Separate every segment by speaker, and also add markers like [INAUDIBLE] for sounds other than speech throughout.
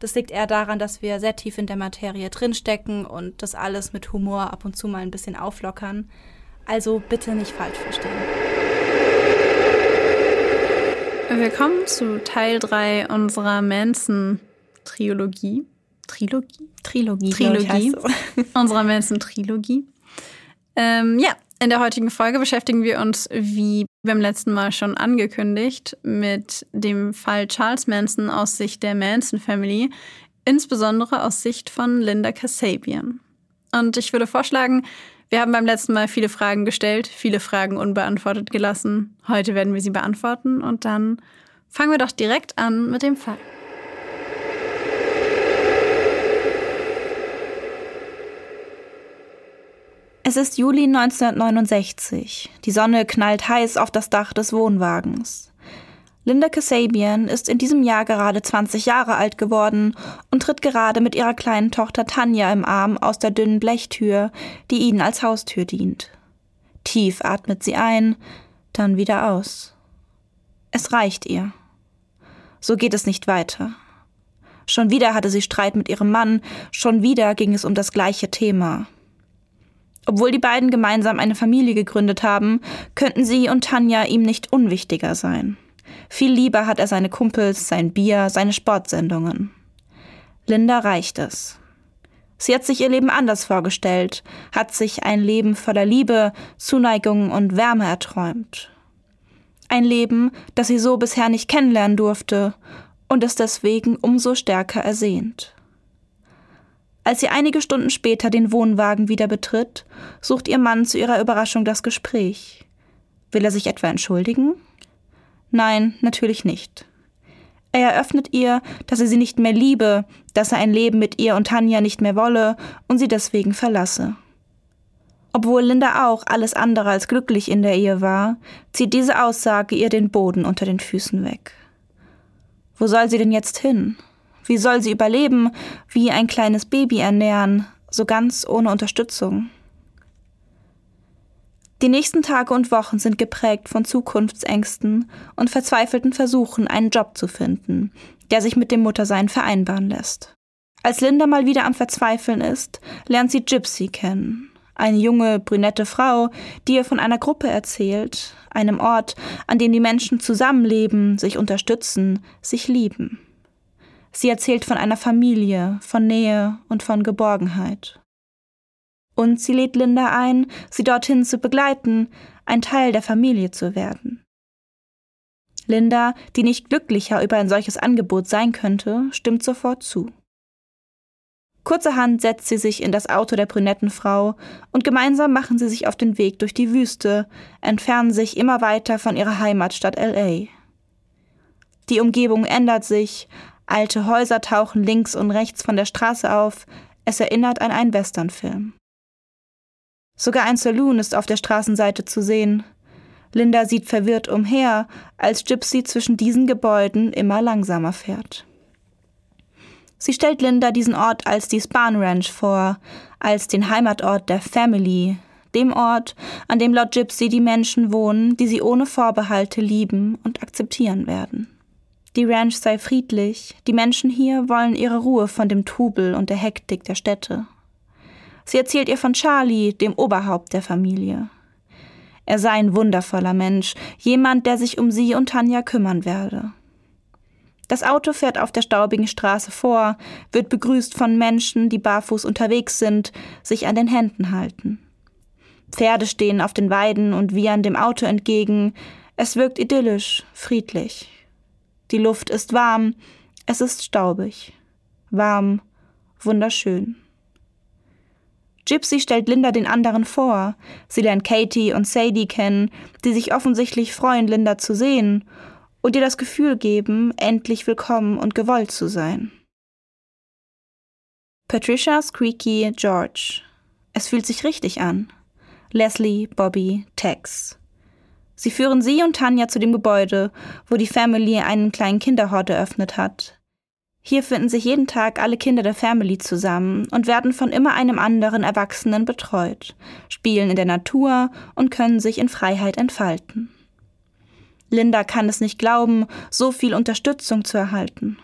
Speaker 1: Das liegt eher daran, dass wir sehr tief in der Materie drinstecken und das alles mit Humor ab und zu mal ein bisschen auflockern. Also bitte nicht falsch verstehen.
Speaker 2: Willkommen zu Teil 3 unserer Manson-Trilogie. Trilogie?
Speaker 1: Trilogie.
Speaker 2: Trilogie. So. [LAUGHS] unserer Manson-Trilogie. Ähm, ja, in der heutigen Folge beschäftigen wir uns, wie beim letzten Mal schon angekündigt, mit dem Fall Charles Manson aus Sicht der Manson Family, insbesondere aus Sicht von Linda Kasabian. Und ich würde vorschlagen, wir haben beim letzten Mal viele Fragen gestellt, viele Fragen unbeantwortet gelassen. Heute werden wir sie beantworten und dann fangen wir doch direkt an mit dem Fall.
Speaker 1: Es ist Juli 1969. Die Sonne knallt heiß auf das Dach des Wohnwagens. Linda Kasabian ist in diesem Jahr gerade 20 Jahre alt geworden und tritt gerade mit ihrer kleinen Tochter Tanja im Arm aus der dünnen Blechtür, die ihnen als Haustür dient. Tief atmet sie ein, dann wieder aus. Es reicht ihr. So geht es nicht weiter. Schon wieder hatte sie Streit mit ihrem Mann, schon wieder ging es um das gleiche Thema. Obwohl die beiden gemeinsam eine Familie gegründet haben, könnten sie und Tanja ihm nicht unwichtiger sein. Viel lieber hat er seine Kumpels, sein Bier, seine Sportsendungen. Linda reicht es. Sie hat sich ihr Leben anders vorgestellt, hat sich ein Leben voller Liebe, Zuneigung und Wärme erträumt. Ein Leben, das sie so bisher nicht kennenlernen durfte und es deswegen umso stärker ersehnt. Als sie einige Stunden später den Wohnwagen wieder betritt, sucht ihr Mann zu ihrer Überraschung das Gespräch. Will er sich etwa entschuldigen? Nein, natürlich nicht. Er eröffnet ihr, dass er sie nicht mehr liebe, dass er ein Leben mit ihr und Tanja nicht mehr wolle und sie deswegen verlasse. Obwohl Linda auch alles andere als glücklich in der Ehe war, zieht diese Aussage ihr den Boden unter den Füßen weg. Wo soll sie denn jetzt hin? Wie soll sie überleben, wie ein kleines Baby ernähren, so ganz ohne Unterstützung? Die nächsten Tage und Wochen sind geprägt von Zukunftsängsten und verzweifelten Versuchen, einen Job zu finden, der sich mit dem Muttersein vereinbaren lässt. Als Linda mal wieder am Verzweifeln ist, lernt sie Gypsy kennen. Eine junge, brünette Frau, die ihr von einer Gruppe erzählt, einem Ort, an dem die Menschen zusammenleben, sich unterstützen, sich lieben. Sie erzählt von einer Familie, von Nähe und von Geborgenheit. Und sie lädt Linda ein, sie dorthin zu begleiten, ein Teil der Familie zu werden. Linda, die nicht glücklicher über ein solches Angebot sein könnte, stimmt sofort zu. Kurzerhand setzt sie sich in das Auto der brünetten Frau und gemeinsam machen sie sich auf den Weg durch die Wüste, entfernen sich immer weiter von ihrer Heimatstadt LA. Die Umgebung ändert sich, Alte Häuser tauchen links und rechts von der Straße auf. Es erinnert an einen Westernfilm. Sogar ein Saloon ist auf der Straßenseite zu sehen. Linda sieht verwirrt umher, als Gypsy zwischen diesen Gebäuden immer langsamer fährt. Sie stellt Linda diesen Ort als die Spahn Ranch vor, als den Heimatort der Family, dem Ort, an dem laut Gypsy die Menschen wohnen, die sie ohne Vorbehalte lieben und akzeptieren werden. Die Ranch sei friedlich, die Menschen hier wollen ihre Ruhe von dem Trubel und der Hektik der Städte. Sie erzählt ihr von Charlie, dem Oberhaupt der Familie. Er sei ein wundervoller Mensch, jemand, der sich um sie und Tanja kümmern werde. Das Auto fährt auf der staubigen Straße vor, wird begrüßt von Menschen, die barfuß unterwegs sind, sich an den Händen halten. Pferde stehen auf den Weiden und wiehern dem Auto entgegen. Es wirkt idyllisch, friedlich. Die Luft ist warm, es ist staubig. Warm, wunderschön. Gypsy stellt Linda den anderen vor. Sie lernt Katie und Sadie kennen, die sich offensichtlich freuen, Linda zu sehen und ihr das Gefühl geben, endlich willkommen und gewollt zu sein. Patricia, Squeaky, George. Es fühlt sich richtig an. Leslie, Bobby, Tex. Sie führen sie und Tanja zu dem Gebäude, wo die Family einen kleinen Kinderhort eröffnet hat. Hier finden sich jeden Tag alle Kinder der Family zusammen und werden von immer einem anderen Erwachsenen betreut, spielen in der Natur und können sich in Freiheit entfalten. Linda kann es nicht glauben, so viel Unterstützung zu erhalten.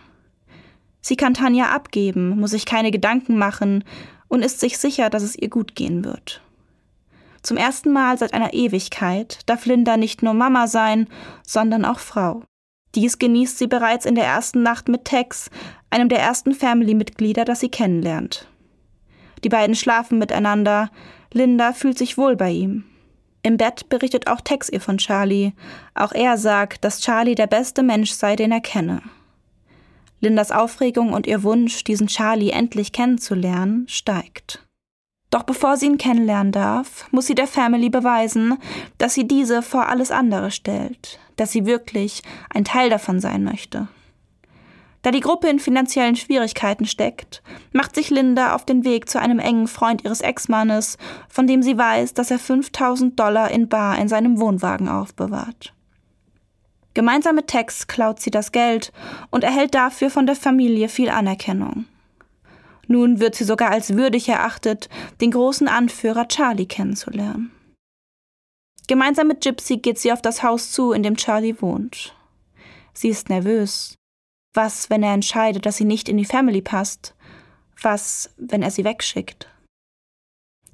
Speaker 1: Sie kann Tanja abgeben, muss sich keine Gedanken machen und ist sich sicher, dass es ihr gut gehen wird. Zum ersten Mal seit einer Ewigkeit darf Linda nicht nur Mama sein, sondern auch Frau. Dies genießt sie bereits in der ersten Nacht mit Tex, einem der ersten Family-Mitglieder, das sie kennenlernt. Die beiden schlafen miteinander. Linda fühlt sich wohl bei ihm. Im Bett berichtet auch Tex ihr von Charlie. Auch er sagt, dass Charlie der beste Mensch sei, den er kenne. Lindas Aufregung und ihr Wunsch, diesen Charlie endlich kennenzulernen, steigt. Doch bevor sie ihn kennenlernen darf, muss sie der Family beweisen, dass sie diese vor alles andere stellt, dass sie wirklich ein Teil davon sein möchte. Da die Gruppe in finanziellen Schwierigkeiten steckt, macht sich Linda auf den Weg zu einem engen Freund ihres Ex-Mannes, von dem sie weiß, dass er 5000 Dollar in Bar in seinem Wohnwagen aufbewahrt. Gemeinsam mit Tex klaut sie das Geld und erhält dafür von der Familie viel Anerkennung. Nun wird sie sogar als würdig erachtet, den großen Anführer Charlie kennenzulernen. Gemeinsam mit Gypsy geht sie auf das Haus zu, in dem Charlie wohnt. Sie ist nervös. Was, wenn er entscheidet, dass sie nicht in die Family passt? Was, wenn er sie wegschickt?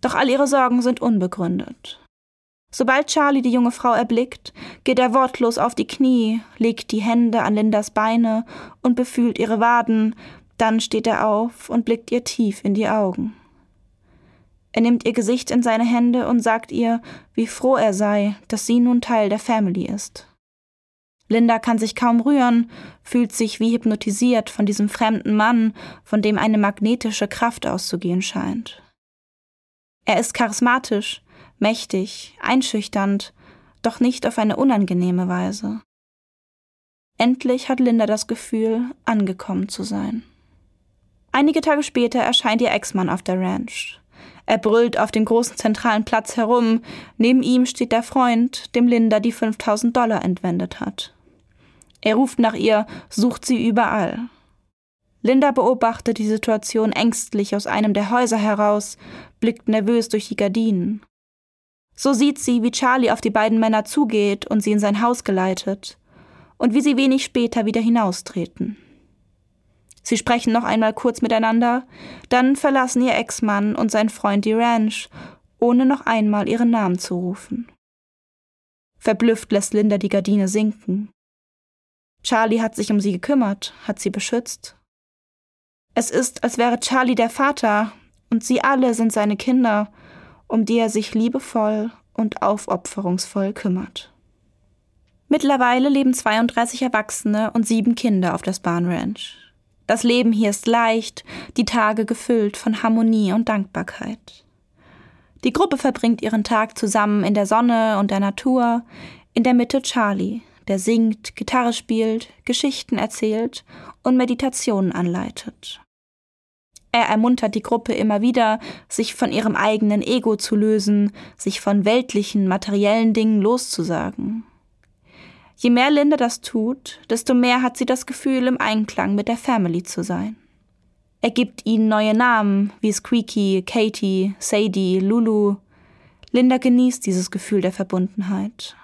Speaker 1: Doch all ihre Sorgen sind unbegründet. Sobald Charlie die junge Frau erblickt, geht er wortlos auf die Knie, legt die Hände an Lindas Beine und befühlt ihre Waden, dann steht er auf und blickt ihr tief in die Augen. Er nimmt ihr Gesicht in seine Hände und sagt ihr, wie froh er sei, dass sie nun Teil der Family ist. Linda kann sich kaum rühren, fühlt sich wie hypnotisiert von diesem fremden Mann, von dem eine magnetische Kraft auszugehen scheint. Er ist charismatisch, mächtig, einschüchternd, doch nicht auf eine unangenehme Weise. Endlich hat Linda das Gefühl, angekommen zu sein. Einige Tage später erscheint ihr Ex-Mann auf der Ranch. Er brüllt auf dem großen zentralen Platz herum. Neben ihm steht der Freund, dem Linda die 5000 Dollar entwendet hat. Er ruft nach ihr, sucht sie überall. Linda beobachtet die Situation ängstlich aus einem der Häuser heraus, blickt nervös durch die Gardinen. So sieht sie, wie Charlie auf die beiden Männer zugeht und sie in sein Haus geleitet, und wie sie wenig später wieder hinaustreten. Sie sprechen noch einmal kurz miteinander, dann verlassen ihr Ex-Mann und sein Freund die Ranch, ohne noch einmal ihren Namen zu rufen. Verblüfft lässt Linda die Gardine sinken. Charlie hat sich um sie gekümmert, hat sie beschützt. Es ist, als wäre Charlie der Vater und sie alle sind seine Kinder, um die er sich liebevoll und aufopferungsvoll kümmert. Mittlerweile leben 32 Erwachsene und sieben Kinder auf der Spahn Ranch. Das Leben hier ist leicht, die Tage gefüllt von Harmonie und Dankbarkeit. Die Gruppe verbringt ihren Tag zusammen in der Sonne und der Natur, in der Mitte Charlie, der singt, Gitarre spielt, Geschichten erzählt und Meditationen anleitet. Er ermuntert die Gruppe immer wieder, sich von ihrem eigenen Ego zu lösen, sich von weltlichen, materiellen Dingen loszusagen. Je mehr Linda das tut, desto mehr hat sie das Gefühl, im Einklang mit der Family zu sein. Er gibt ihnen neue Namen wie Squeaky, Katie, Sadie, Lulu. Linda genießt dieses Gefühl der Verbundenheit.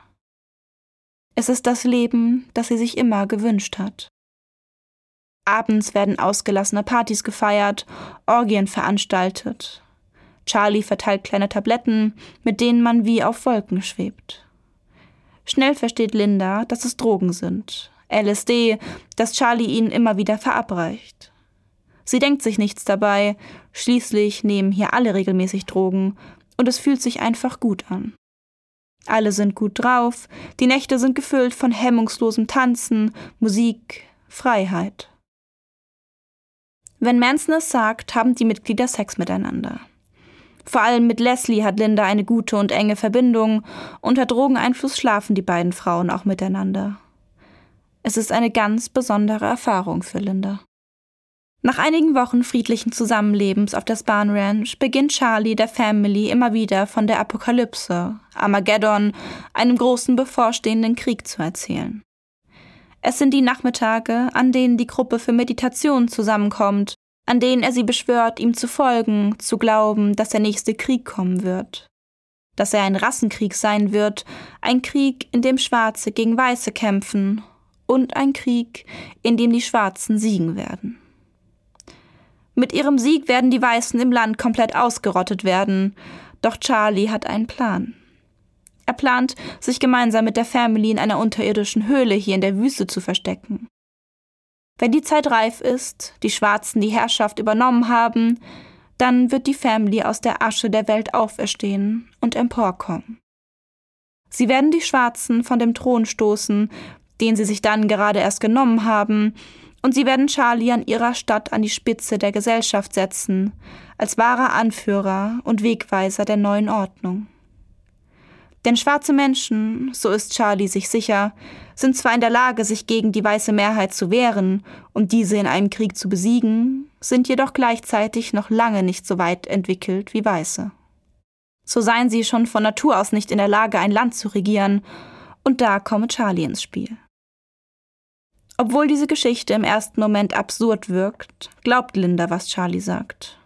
Speaker 1: Es ist das Leben, das sie sich immer gewünscht hat. Abends werden ausgelassene Partys gefeiert, Orgien veranstaltet. Charlie verteilt kleine Tabletten, mit denen man wie auf Wolken schwebt. Schnell versteht Linda, dass es Drogen sind. LSD, das Charlie ihnen immer wieder verabreicht. Sie denkt sich nichts dabei, schließlich nehmen hier alle regelmäßig Drogen und es fühlt sich einfach gut an. Alle sind gut drauf, die Nächte sind gefüllt von hemmungslosem Tanzen, Musik, Freiheit. Wenn Manson es sagt, haben die Mitglieder Sex miteinander. Vor allem mit Leslie hat Linda eine gute und enge Verbindung. Unter Drogeneinfluss schlafen die beiden Frauen auch miteinander. Es ist eine ganz besondere Erfahrung für Linda. Nach einigen Wochen friedlichen Zusammenlebens auf der Span Ranch beginnt Charlie der Family immer wieder von der Apokalypse, Armageddon, einem großen bevorstehenden Krieg zu erzählen. Es sind die Nachmittage, an denen die Gruppe für Meditation zusammenkommt, an denen er sie beschwört, ihm zu folgen, zu glauben, dass der nächste Krieg kommen wird. Dass er ein Rassenkrieg sein wird, ein Krieg, in dem Schwarze gegen Weiße kämpfen und ein Krieg, in dem die Schwarzen siegen werden. Mit ihrem Sieg werden die Weißen im Land komplett ausgerottet werden. Doch Charlie hat einen Plan. Er plant, sich gemeinsam mit der Family in einer unterirdischen Höhle hier in der Wüste zu verstecken. Wenn die Zeit reif ist, die Schwarzen die Herrschaft übernommen haben, dann wird die Family aus der Asche der Welt auferstehen und emporkommen. Sie werden die Schwarzen von dem Thron stoßen, den sie sich dann gerade erst genommen haben, und sie werden Charlie an ihrer Stadt an die Spitze der Gesellschaft setzen, als wahrer Anführer und Wegweiser der neuen Ordnung. Denn schwarze Menschen, so ist Charlie sich sicher, sind zwar in der Lage, sich gegen die weiße Mehrheit zu wehren und diese in einem Krieg zu besiegen, sind jedoch gleichzeitig noch lange nicht so weit entwickelt wie Weiße. So seien sie schon von Natur aus nicht in der Lage, ein Land zu regieren, und da komme Charlie ins Spiel. Obwohl diese Geschichte im ersten Moment absurd wirkt, glaubt Linda, was Charlie sagt.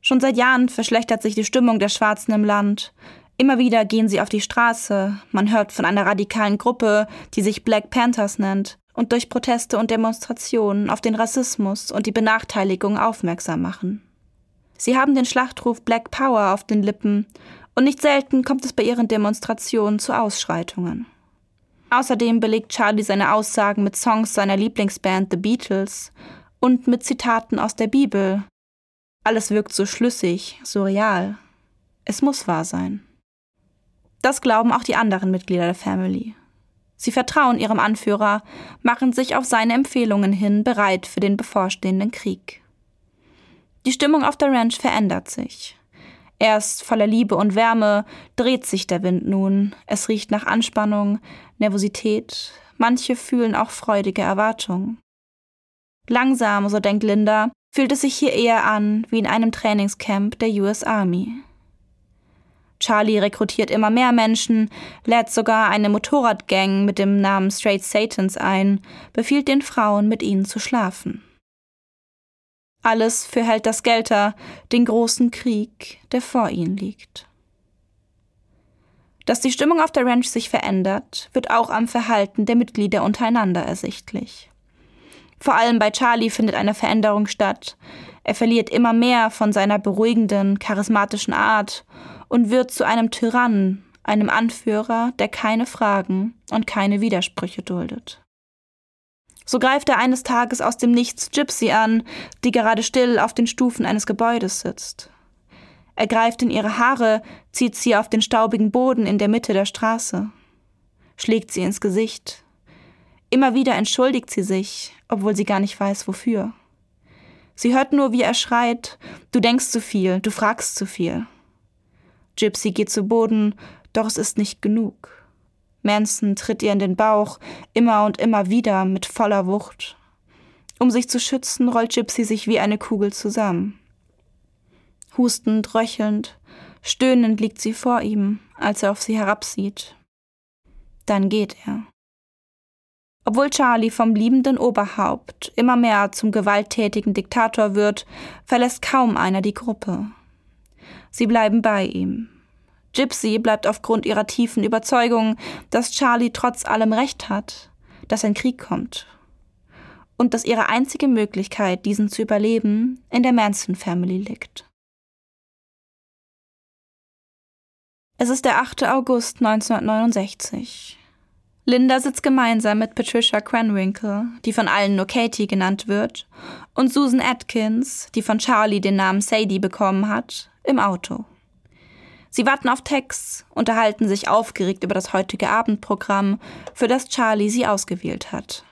Speaker 1: Schon seit Jahren verschlechtert sich die Stimmung der Schwarzen im Land. Immer wieder gehen sie auf die Straße, man hört von einer radikalen Gruppe, die sich Black Panthers nennt, und durch Proteste und Demonstrationen auf den Rassismus und die Benachteiligung aufmerksam machen. Sie haben den Schlachtruf Black Power auf den Lippen, und nicht selten kommt es bei ihren Demonstrationen zu Ausschreitungen. Außerdem belegt Charlie seine Aussagen mit Songs seiner Lieblingsband The Beatles und mit Zitaten aus der Bibel. Alles wirkt so schlüssig, so real. Es muss wahr sein. Das glauben auch die anderen Mitglieder der Family. Sie vertrauen ihrem Anführer, machen sich auf seine Empfehlungen hin bereit für den bevorstehenden Krieg. Die Stimmung auf der Ranch verändert sich. Erst voller Liebe und Wärme dreht sich der Wind nun. Es riecht nach Anspannung, Nervosität. Manche fühlen auch freudige Erwartung. Langsam, so denkt Linda, fühlt es sich hier eher an wie in einem Trainingscamp der US Army. Charlie rekrutiert immer mehr Menschen, lädt sogar eine Motorradgang mit dem Namen Straight Satans ein, befiehlt den Frauen, mit ihnen zu schlafen. Alles für Helter Skelter, den großen Krieg, der vor ihnen liegt. Dass die Stimmung auf der Ranch sich verändert, wird auch am Verhalten der Mitglieder untereinander ersichtlich. Vor allem bei Charlie findet eine Veränderung statt. Er verliert immer mehr von seiner beruhigenden, charismatischen Art und wird zu einem Tyrannen, einem Anführer, der keine Fragen und keine Widersprüche duldet. So greift er eines Tages aus dem Nichts Gypsy an, die gerade still auf den Stufen eines Gebäudes sitzt. Er greift in ihre Haare, zieht sie auf den staubigen Boden in der Mitte der Straße, schlägt sie ins Gesicht. Immer wieder entschuldigt sie sich, obwohl sie gar nicht weiß, wofür. Sie hört nur, wie er schreit, du denkst zu viel, du fragst zu viel. Gypsy geht zu Boden, doch es ist nicht genug. Manson tritt ihr in den Bauch, immer und immer wieder mit voller Wucht. Um sich zu schützen, rollt Gypsy sich wie eine Kugel zusammen. Hustend, röchelnd, stöhnend liegt sie vor ihm, als er auf sie herabsieht. Dann geht er. Obwohl Charlie vom liebenden Oberhaupt immer mehr zum gewalttätigen Diktator wird, verlässt kaum einer die Gruppe. Sie bleiben bei ihm, Gypsy bleibt aufgrund ihrer tiefen Überzeugung, dass Charlie trotz allem Recht hat, dass ein Krieg kommt. Und dass ihre einzige Möglichkeit, diesen zu überleben, in der Manson Family liegt. Es ist der 8. August 1969. Linda sitzt gemeinsam mit Patricia Cranwinkle, die von allen nur Katie genannt wird, und Susan Atkins, die von Charlie den Namen Sadie bekommen hat, im Auto. Sie warten auf Tex, unterhalten sich aufgeregt über das heutige Abendprogramm, für das Charlie sie ausgewählt hat.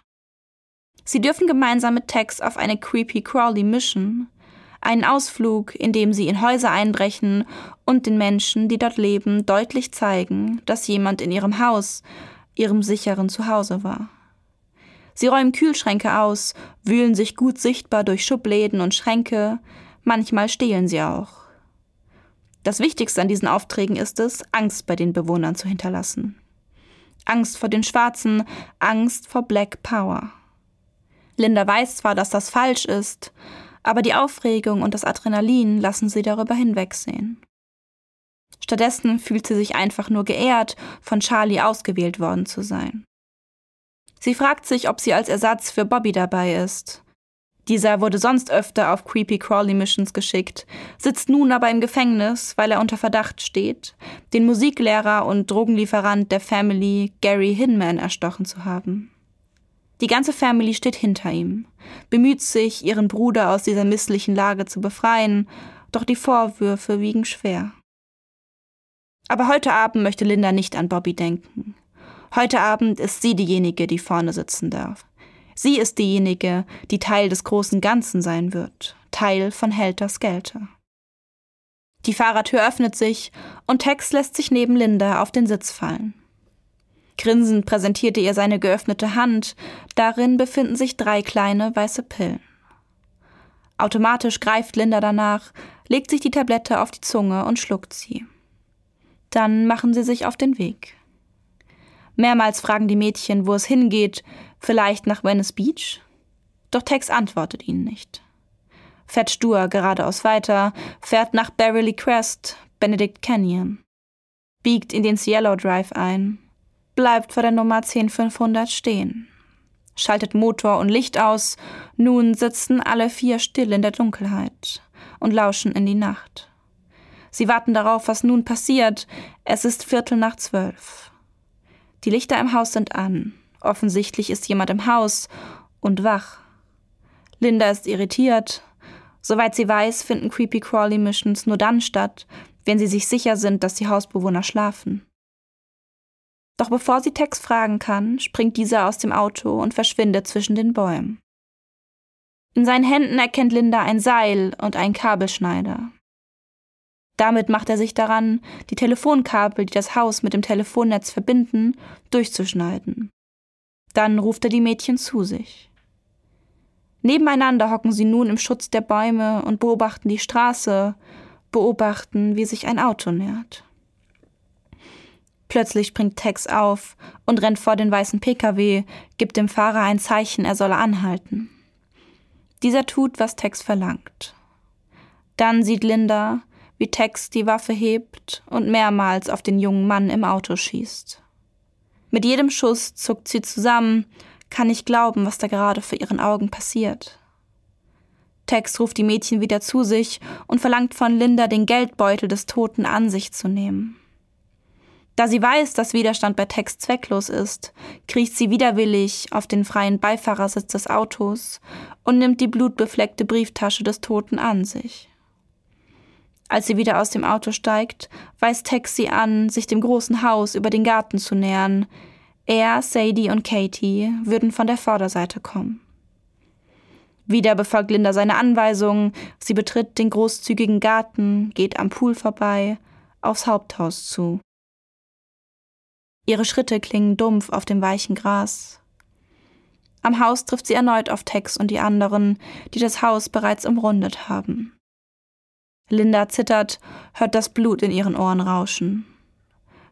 Speaker 1: Sie dürfen gemeinsam mit Tex auf eine Creepy Crawly Mission, einen Ausflug, in dem sie in Häuser einbrechen und den Menschen, die dort leben, deutlich zeigen, dass jemand in ihrem Haus ihrem sicheren Zuhause war. Sie räumen Kühlschränke aus, wühlen sich gut sichtbar durch Schubläden und Schränke, manchmal stehlen sie auch. Das Wichtigste an diesen Aufträgen ist es, Angst bei den Bewohnern zu hinterlassen. Angst vor den Schwarzen, Angst vor Black Power. Linda weiß zwar, dass das falsch ist, aber die Aufregung und das Adrenalin lassen sie darüber hinwegsehen. Stattdessen fühlt sie sich einfach nur geehrt, von Charlie ausgewählt worden zu sein. Sie fragt sich, ob sie als Ersatz für Bobby dabei ist. Dieser wurde sonst öfter auf Creepy Crawly Missions geschickt, sitzt nun aber im Gefängnis, weil er unter Verdacht steht, den Musiklehrer und Drogenlieferant der Family Gary Hinman erstochen zu haben. Die ganze Family steht hinter ihm, bemüht sich, ihren Bruder aus dieser misslichen Lage zu befreien, doch die Vorwürfe wiegen schwer. Aber heute Abend möchte Linda nicht an Bobby denken. Heute Abend ist sie diejenige, die vorne sitzen darf. Sie ist diejenige, die Teil des großen Ganzen sein wird, Teil von Helter Skelter. Die Fahrertür öffnet sich und Tex lässt sich neben Linda auf den Sitz fallen. Grinsend präsentierte ihr seine geöffnete Hand, darin befinden sich drei kleine weiße Pillen. Automatisch greift Linda danach, legt sich die Tablette auf die Zunge und schluckt sie. Dann machen sie sich auf den Weg. Mehrmals fragen die Mädchen, wo es hingeht, vielleicht nach Venice Beach? Doch Tex antwortet ihnen nicht. Fährt stur geradeaus weiter, fährt nach Beverly Crest, Benedict Canyon. Biegt in den Cielo Drive ein, bleibt vor der Nummer 10500 stehen. Schaltet Motor und Licht aus, nun sitzen alle vier still in der Dunkelheit und lauschen in die Nacht. Sie warten darauf, was nun passiert. Es ist Viertel nach zwölf. Die Lichter im Haus sind an. Offensichtlich ist jemand im Haus und wach. Linda ist irritiert. Soweit sie weiß, finden Creepy Crawly Missions nur dann statt, wenn sie sich sicher sind, dass die Hausbewohner schlafen. Doch bevor sie Tex fragen kann, springt dieser aus dem Auto und verschwindet zwischen den Bäumen. In seinen Händen erkennt Linda ein Seil und einen Kabelschneider. Damit macht er sich daran, die Telefonkabel, die das Haus mit dem Telefonnetz verbinden, durchzuschneiden. Dann ruft er die Mädchen zu sich. Nebeneinander hocken sie nun im Schutz der Bäume und beobachten die Straße, beobachten, wie sich ein Auto nähert. Plötzlich springt Tex auf und rennt vor den weißen Pkw, gibt dem Fahrer ein Zeichen, er solle anhalten. Dieser tut, was Tex verlangt. Dann sieht Linda, wie Tex die Waffe hebt und mehrmals auf den jungen Mann im Auto schießt. Mit jedem Schuss zuckt sie zusammen, kann nicht glauben, was da gerade vor ihren Augen passiert. Tex ruft die Mädchen wieder zu sich und verlangt von Linda, den Geldbeutel des Toten an sich zu nehmen. Da sie weiß, dass Widerstand bei Tex zwecklos ist, kriecht sie widerwillig auf den freien Beifahrersitz des Autos und nimmt die blutbefleckte Brieftasche des Toten an sich. Als sie wieder aus dem Auto steigt, weist Tex sie an, sich dem großen Haus über den Garten zu nähern. Er, Sadie und Katie würden von der Vorderseite kommen. Wieder befolgt Linda seine Anweisungen. Sie betritt den großzügigen Garten, geht am Pool vorbei, aufs Haupthaus zu. Ihre Schritte klingen dumpf auf dem weichen Gras. Am Haus trifft sie erneut auf Tex und die anderen, die das Haus bereits umrundet haben. Linda zittert, hört das Blut in ihren Ohren rauschen.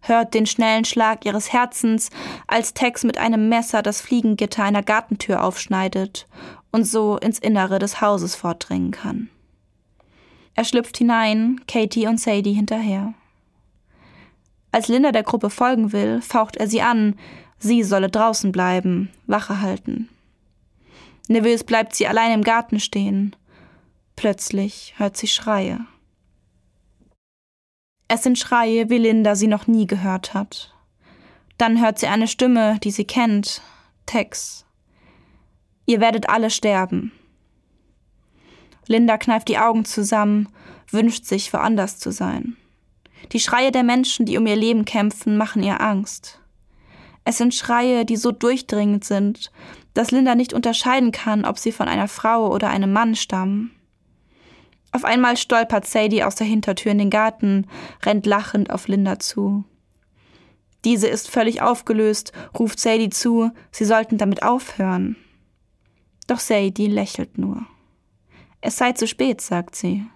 Speaker 1: Hört den schnellen Schlag ihres Herzens, als Tex mit einem Messer das Fliegengitter einer Gartentür aufschneidet und so ins Innere des Hauses vordringen kann. Er schlüpft hinein, Katie und Sadie hinterher. Als Linda der Gruppe folgen will, faucht er sie an, sie solle draußen bleiben, Wache halten. Nervös bleibt sie allein im Garten stehen. Plötzlich hört sie Schreie. Es sind Schreie, wie Linda sie noch nie gehört hat. Dann hört sie eine Stimme, die sie kennt. Tex. Ihr werdet alle sterben. Linda kneift die Augen zusammen, wünscht sich, woanders zu sein. Die Schreie der Menschen, die um ihr Leben kämpfen, machen ihr Angst. Es sind Schreie, die so durchdringend sind, dass Linda nicht unterscheiden kann, ob sie von einer Frau oder einem Mann stammen. Auf einmal stolpert Sadie aus der Hintertür in den Garten, rennt lachend auf Linda zu. Diese ist völlig aufgelöst, ruft Sadie zu, sie sollten damit aufhören. Doch Sadie lächelt nur. Es sei zu spät, sagt sie.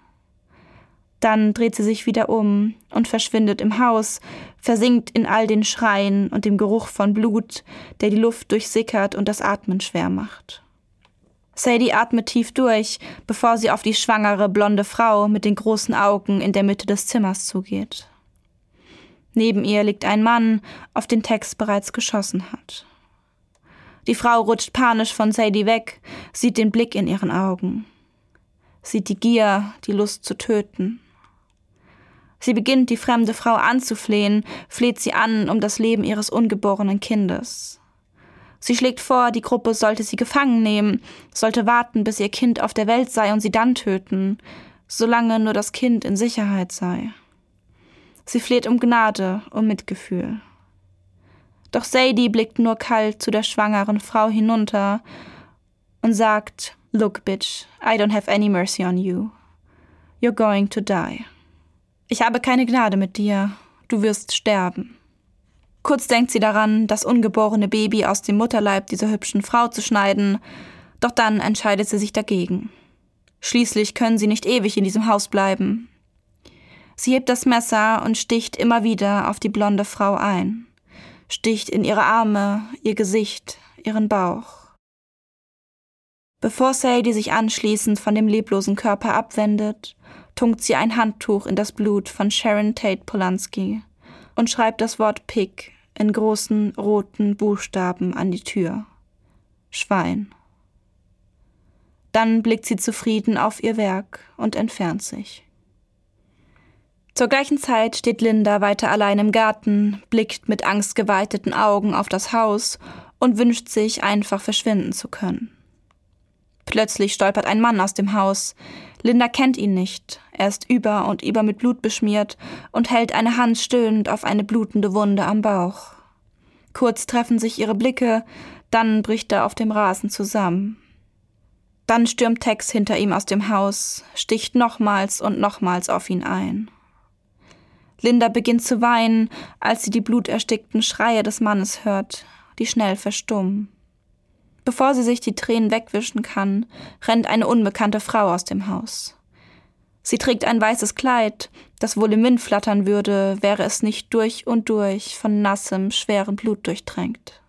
Speaker 1: Dann dreht sie sich wieder um und verschwindet im Haus, versinkt in all den Schreien und dem Geruch von Blut, der die Luft durchsickert und das Atmen schwer macht. Sadie atmet tief durch, bevor sie auf die schwangere blonde Frau mit den großen Augen in der Mitte des Zimmers zugeht. Neben ihr liegt ein Mann, auf den Tex bereits geschossen hat. Die Frau rutscht panisch von Sadie weg, sieht den Blick in ihren Augen, sieht die Gier, die Lust zu töten. Sie beginnt, die fremde Frau anzuflehen, fleht sie an um das Leben ihres ungeborenen Kindes. Sie schlägt vor, die Gruppe sollte sie gefangen nehmen, sollte warten, bis ihr Kind auf der Welt sei und sie dann töten, solange nur das Kind in Sicherheit sei. Sie fleht um Gnade, um Mitgefühl. Doch Sadie blickt nur kalt zu der schwangeren Frau hinunter und sagt, Look, bitch, I don't have any mercy on you. You're going to die. Ich habe keine Gnade mit dir, du wirst sterben. Kurz denkt sie daran, das ungeborene Baby aus dem Mutterleib dieser hübschen Frau zu schneiden, doch dann entscheidet sie sich dagegen. Schließlich können sie nicht ewig in diesem Haus bleiben. Sie hebt das Messer und sticht immer wieder auf die blonde Frau ein, sticht in ihre Arme, ihr Gesicht, ihren Bauch. Bevor Sadie sich anschließend von dem leblosen Körper abwendet, tunkt sie ein Handtuch in das Blut von Sharon Tate Polanski und schreibt das Wort Pig in großen roten Buchstaben an die Tür. Schwein. Dann blickt sie zufrieden auf ihr Werk und entfernt sich. Zur gleichen Zeit steht Linda weiter allein im Garten, blickt mit angstgeweiteten Augen auf das Haus und wünscht sich, einfach verschwinden zu können. Plötzlich stolpert ein Mann aus dem Haus. Linda kennt ihn nicht. Er ist über und über mit Blut beschmiert und hält eine Hand stöhnend auf eine blutende Wunde am Bauch. Kurz treffen sich ihre Blicke, dann bricht er auf dem Rasen zusammen. Dann stürmt Tex hinter ihm aus dem Haus, sticht nochmals und nochmals auf ihn ein. Linda beginnt zu weinen, als sie die bluterstickten Schreie des Mannes hört, die schnell verstummen. Bevor sie sich die Tränen wegwischen kann, rennt eine unbekannte Frau aus dem Haus. Sie trägt ein weißes Kleid, das wohl im Wind flattern würde, wäre es nicht durch und durch von nassem, schweren Blut durchtränkt.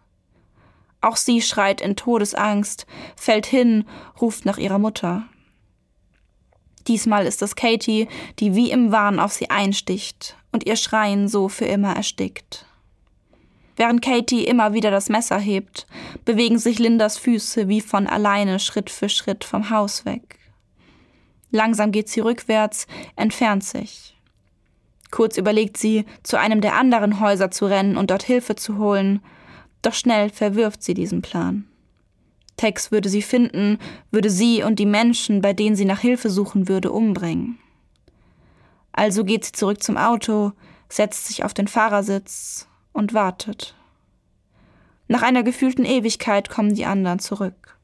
Speaker 1: Auch sie schreit in Todesangst, fällt hin, ruft nach ihrer Mutter. Diesmal ist es Katie, die wie im Wahn auf sie einsticht und ihr Schreien so für immer erstickt. Während Katie immer wieder das Messer hebt, bewegen sich Lindas Füße wie von alleine Schritt für Schritt vom Haus weg. Langsam geht sie rückwärts, entfernt sich. Kurz überlegt sie, zu einem der anderen Häuser zu rennen und dort Hilfe zu holen, doch schnell verwirft sie diesen Plan. Tex würde sie finden, würde sie und die Menschen, bei denen sie nach Hilfe suchen würde, umbringen. Also geht sie zurück zum Auto, setzt sich auf den Fahrersitz und wartet. Nach einer gefühlten Ewigkeit kommen die anderen zurück.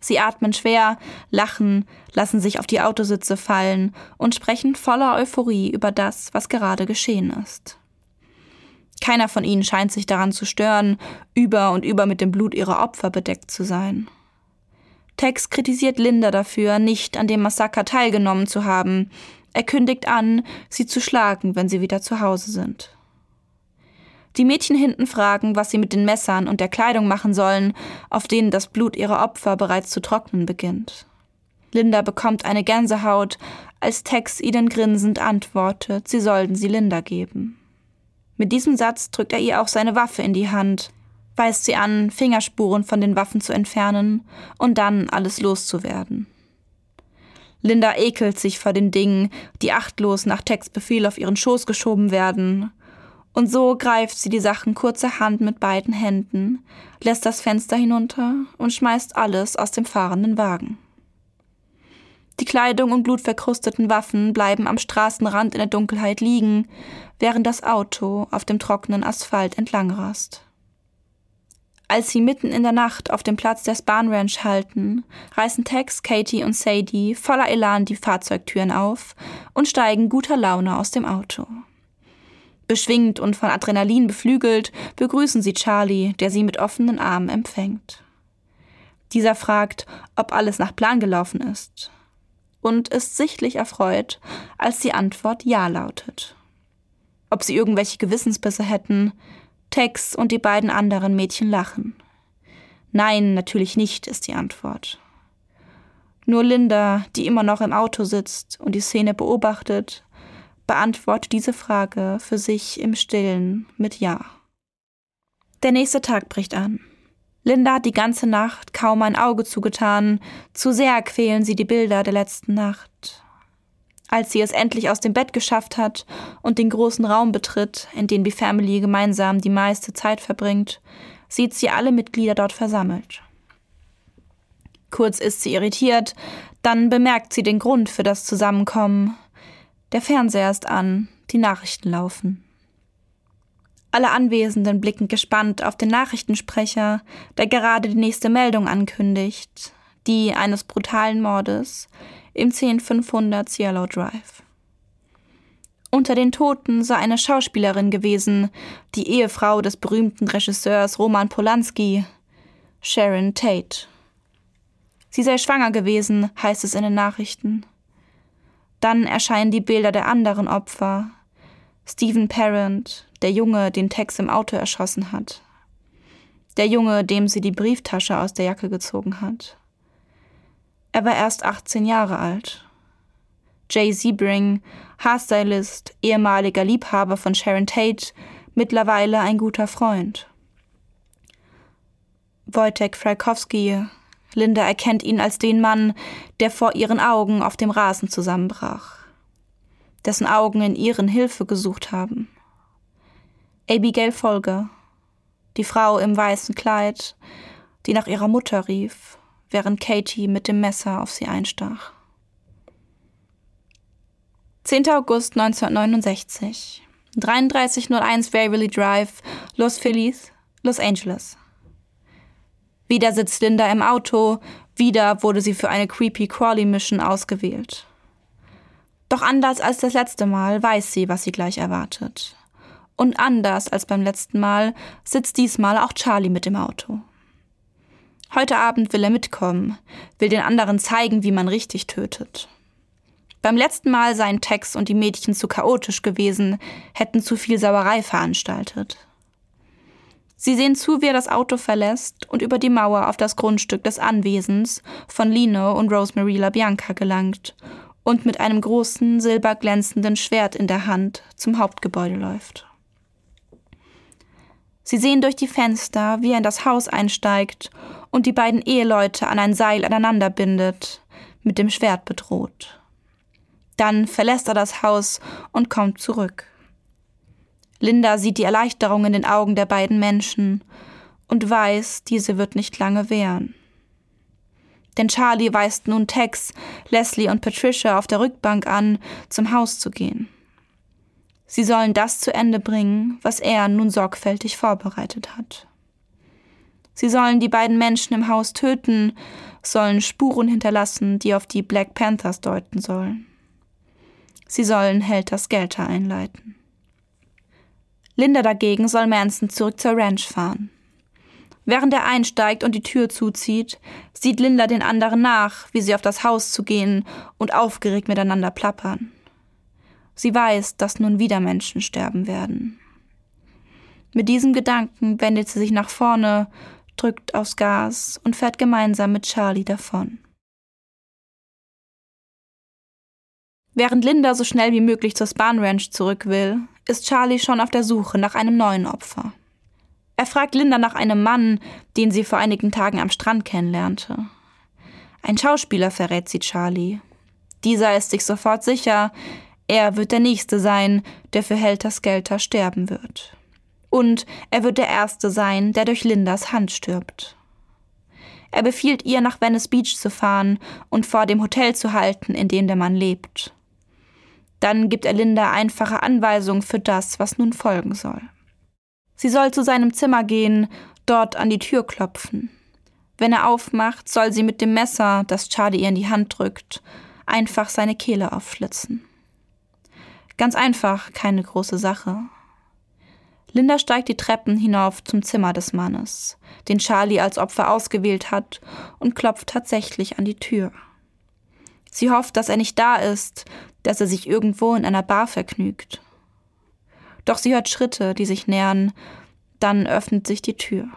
Speaker 1: Sie atmen schwer, lachen, lassen sich auf die Autositze fallen und sprechen voller Euphorie über das, was gerade geschehen ist. Keiner von ihnen scheint sich daran zu stören, über und über mit dem Blut ihrer Opfer bedeckt zu sein. Tex kritisiert Linda dafür, nicht an dem Massaker teilgenommen zu haben. Er kündigt an, sie zu schlagen, wenn sie wieder zu Hause sind. Die Mädchen hinten fragen, was sie mit den Messern und der Kleidung machen sollen, auf denen das Blut ihrer Opfer bereits zu trocknen beginnt. Linda bekommt eine Gänsehaut, als Tex ihnen grinsend antwortet, sie sollten sie Linda geben. Mit diesem Satz drückt er ihr auch seine Waffe in die Hand, weist sie an, Fingerspuren von den Waffen zu entfernen und dann alles loszuwerden. Linda ekelt sich vor den Dingen, die achtlos nach Tex Befehl auf ihren Schoß geschoben werden Und so greift sie die Sachen kurzerhand mit beiden Händen, lässt das Fenster hinunter und schmeißt alles aus dem fahrenden Wagen. Die Kleidung und blutverkrusteten Waffen bleiben am Straßenrand in der Dunkelheit liegen, während das Auto auf dem trockenen Asphalt entlang rast. Als sie mitten in der Nacht auf dem Platz der Span Ranch halten, reißen Tex, Katie und Sadie voller Elan die Fahrzeugtüren auf und steigen guter Laune aus dem Auto. Beschwingt und von Adrenalin beflügelt, begrüßen sie Charlie, der sie mit offenen Armen empfängt. Dieser fragt, ob alles nach Plan gelaufen ist und ist sichtlich erfreut, als die Antwort Ja lautet. Ob sie irgendwelche Gewissensbisse hätten, Tex und die beiden anderen Mädchen lachen. Nein, natürlich nicht, ist die Antwort. Nur Linda, die immer noch im Auto sitzt und die Szene beobachtet, beantwortet diese Frage für sich im Stillen mit Ja. Der nächste Tag bricht an. Linda hat die ganze Nacht kaum ein Auge zugetan, zu sehr quälen sie die Bilder der letzten Nacht. Als sie es endlich aus dem Bett geschafft hat und den großen Raum betritt, in dem die Family gemeinsam die meiste Zeit verbringt, sieht sie alle Mitglieder dort versammelt. Kurz ist sie irritiert, dann bemerkt sie den Grund für das Zusammenkommen der Fernseher ist an, die Nachrichten laufen. Alle Anwesenden blicken gespannt auf den Nachrichtensprecher, der gerade die nächste Meldung ankündigt, die eines brutalen Mordes im 10500 Cielo Drive. Unter den Toten sei eine Schauspielerin gewesen, die Ehefrau des berühmten Regisseurs Roman Polanski, Sharon Tate. Sie sei schwanger gewesen, heißt es in den Nachrichten. Dann erscheinen die Bilder der anderen Opfer. Stephen Parent, der Junge, den Tex im Auto erschossen hat. Der Junge, dem sie die Brieftasche aus der Jacke gezogen hat. Er war erst 18 Jahre alt. Jay Sebring, Haarstylist, ehemaliger Liebhaber von Sharon Tate, mittlerweile ein guter Freund. Wojtek Frykowski, Linda erkennt ihn als den Mann, der vor ihren Augen auf dem Rasen zusammenbrach, dessen Augen in ihren Hilfe gesucht haben. Abigail Folger, die Frau im weißen Kleid, die nach ihrer Mutter rief, während Katie mit dem Messer auf sie einstach. 10. August 1969. 3301 Waverly Drive, Los Feliz, Los Angeles. Wieder sitzt Linda im Auto, wieder wurde sie für eine Creepy Crawly Mission ausgewählt. Doch anders als das letzte Mal weiß sie, was sie gleich erwartet. Und anders als beim letzten Mal sitzt diesmal auch Charlie mit im Auto. Heute Abend will er mitkommen, will den anderen zeigen, wie man richtig tötet. Beim letzten Mal seien Tex und die Mädchen zu chaotisch gewesen, hätten zu viel Sauerei veranstaltet. Sie sehen zu, wie er das Auto verlässt und über die Mauer auf das Grundstück des Anwesens von Lino und Rosemary LaBianca gelangt und mit einem großen, silberglänzenden Schwert in der Hand zum Hauptgebäude läuft. Sie sehen durch die Fenster, wie er in das Haus einsteigt und die beiden Eheleute an ein Seil aneinander bindet, mit dem Schwert bedroht. Dann verlässt er das Haus und kommt zurück. Linda sieht die Erleichterung in den Augen der beiden Menschen und weiß, diese wird nicht lange währen. Denn Charlie weist nun Tex, Leslie und Patricia auf der Rückbank an, zum Haus zu gehen. Sie sollen das zu Ende bringen, was er nun sorgfältig vorbereitet hat. Sie sollen die beiden Menschen im Haus töten, sollen Spuren hinterlassen, die auf die Black Panthers deuten sollen. Sie sollen Helter Skelter einleiten. Linda dagegen soll Manson zurück zur Ranch fahren. Während er einsteigt und die Tür zuzieht, sieht Linda den anderen nach, wie sie auf das Haus zu gehen und aufgeregt miteinander plappern. Sie weiß, dass nun wieder Menschen sterben werden. Mit diesem Gedanken wendet sie sich nach vorne, drückt aufs Gas und fährt gemeinsam mit Charlie davon. Während Linda so schnell wie möglich zur Span Ranch zurück will, ist Charlie schon auf der Suche nach einem neuen Opfer. Er fragt Linda nach einem Mann, den sie vor einigen Tagen am Strand kennenlernte. Ein Schauspieler verrät sie Charlie. Dieser ist sich sofort sicher, Er wird der Nächste sein, der für Helter Skelter sterben wird. Und er wird der Erste sein, der durch Lindas Hand stirbt. Er befiehlt ihr, nach Venice Beach zu fahren und vor dem Hotel zu halten, in dem der Mann lebt. Dann gibt er Linda einfache Anweisungen für das, was nun folgen soll. Sie soll zu seinem Zimmer gehen, dort an die Tür klopfen. Wenn er aufmacht, soll sie mit dem Messer, das Charlie ihr in die Hand drückt, einfach seine Kehle aufschlitzen. Ganz einfach, keine große Sache. Linda steigt die Treppen hinauf zum Zimmer des Mannes, den Charlie als Opfer ausgewählt hat, und klopft tatsächlich an die Tür. Sie hofft, dass er nicht da ist, dass er sich irgendwo in einer Bar vergnügt. Doch sie hört Schritte, die sich nähern, dann öffnet sich die Tür.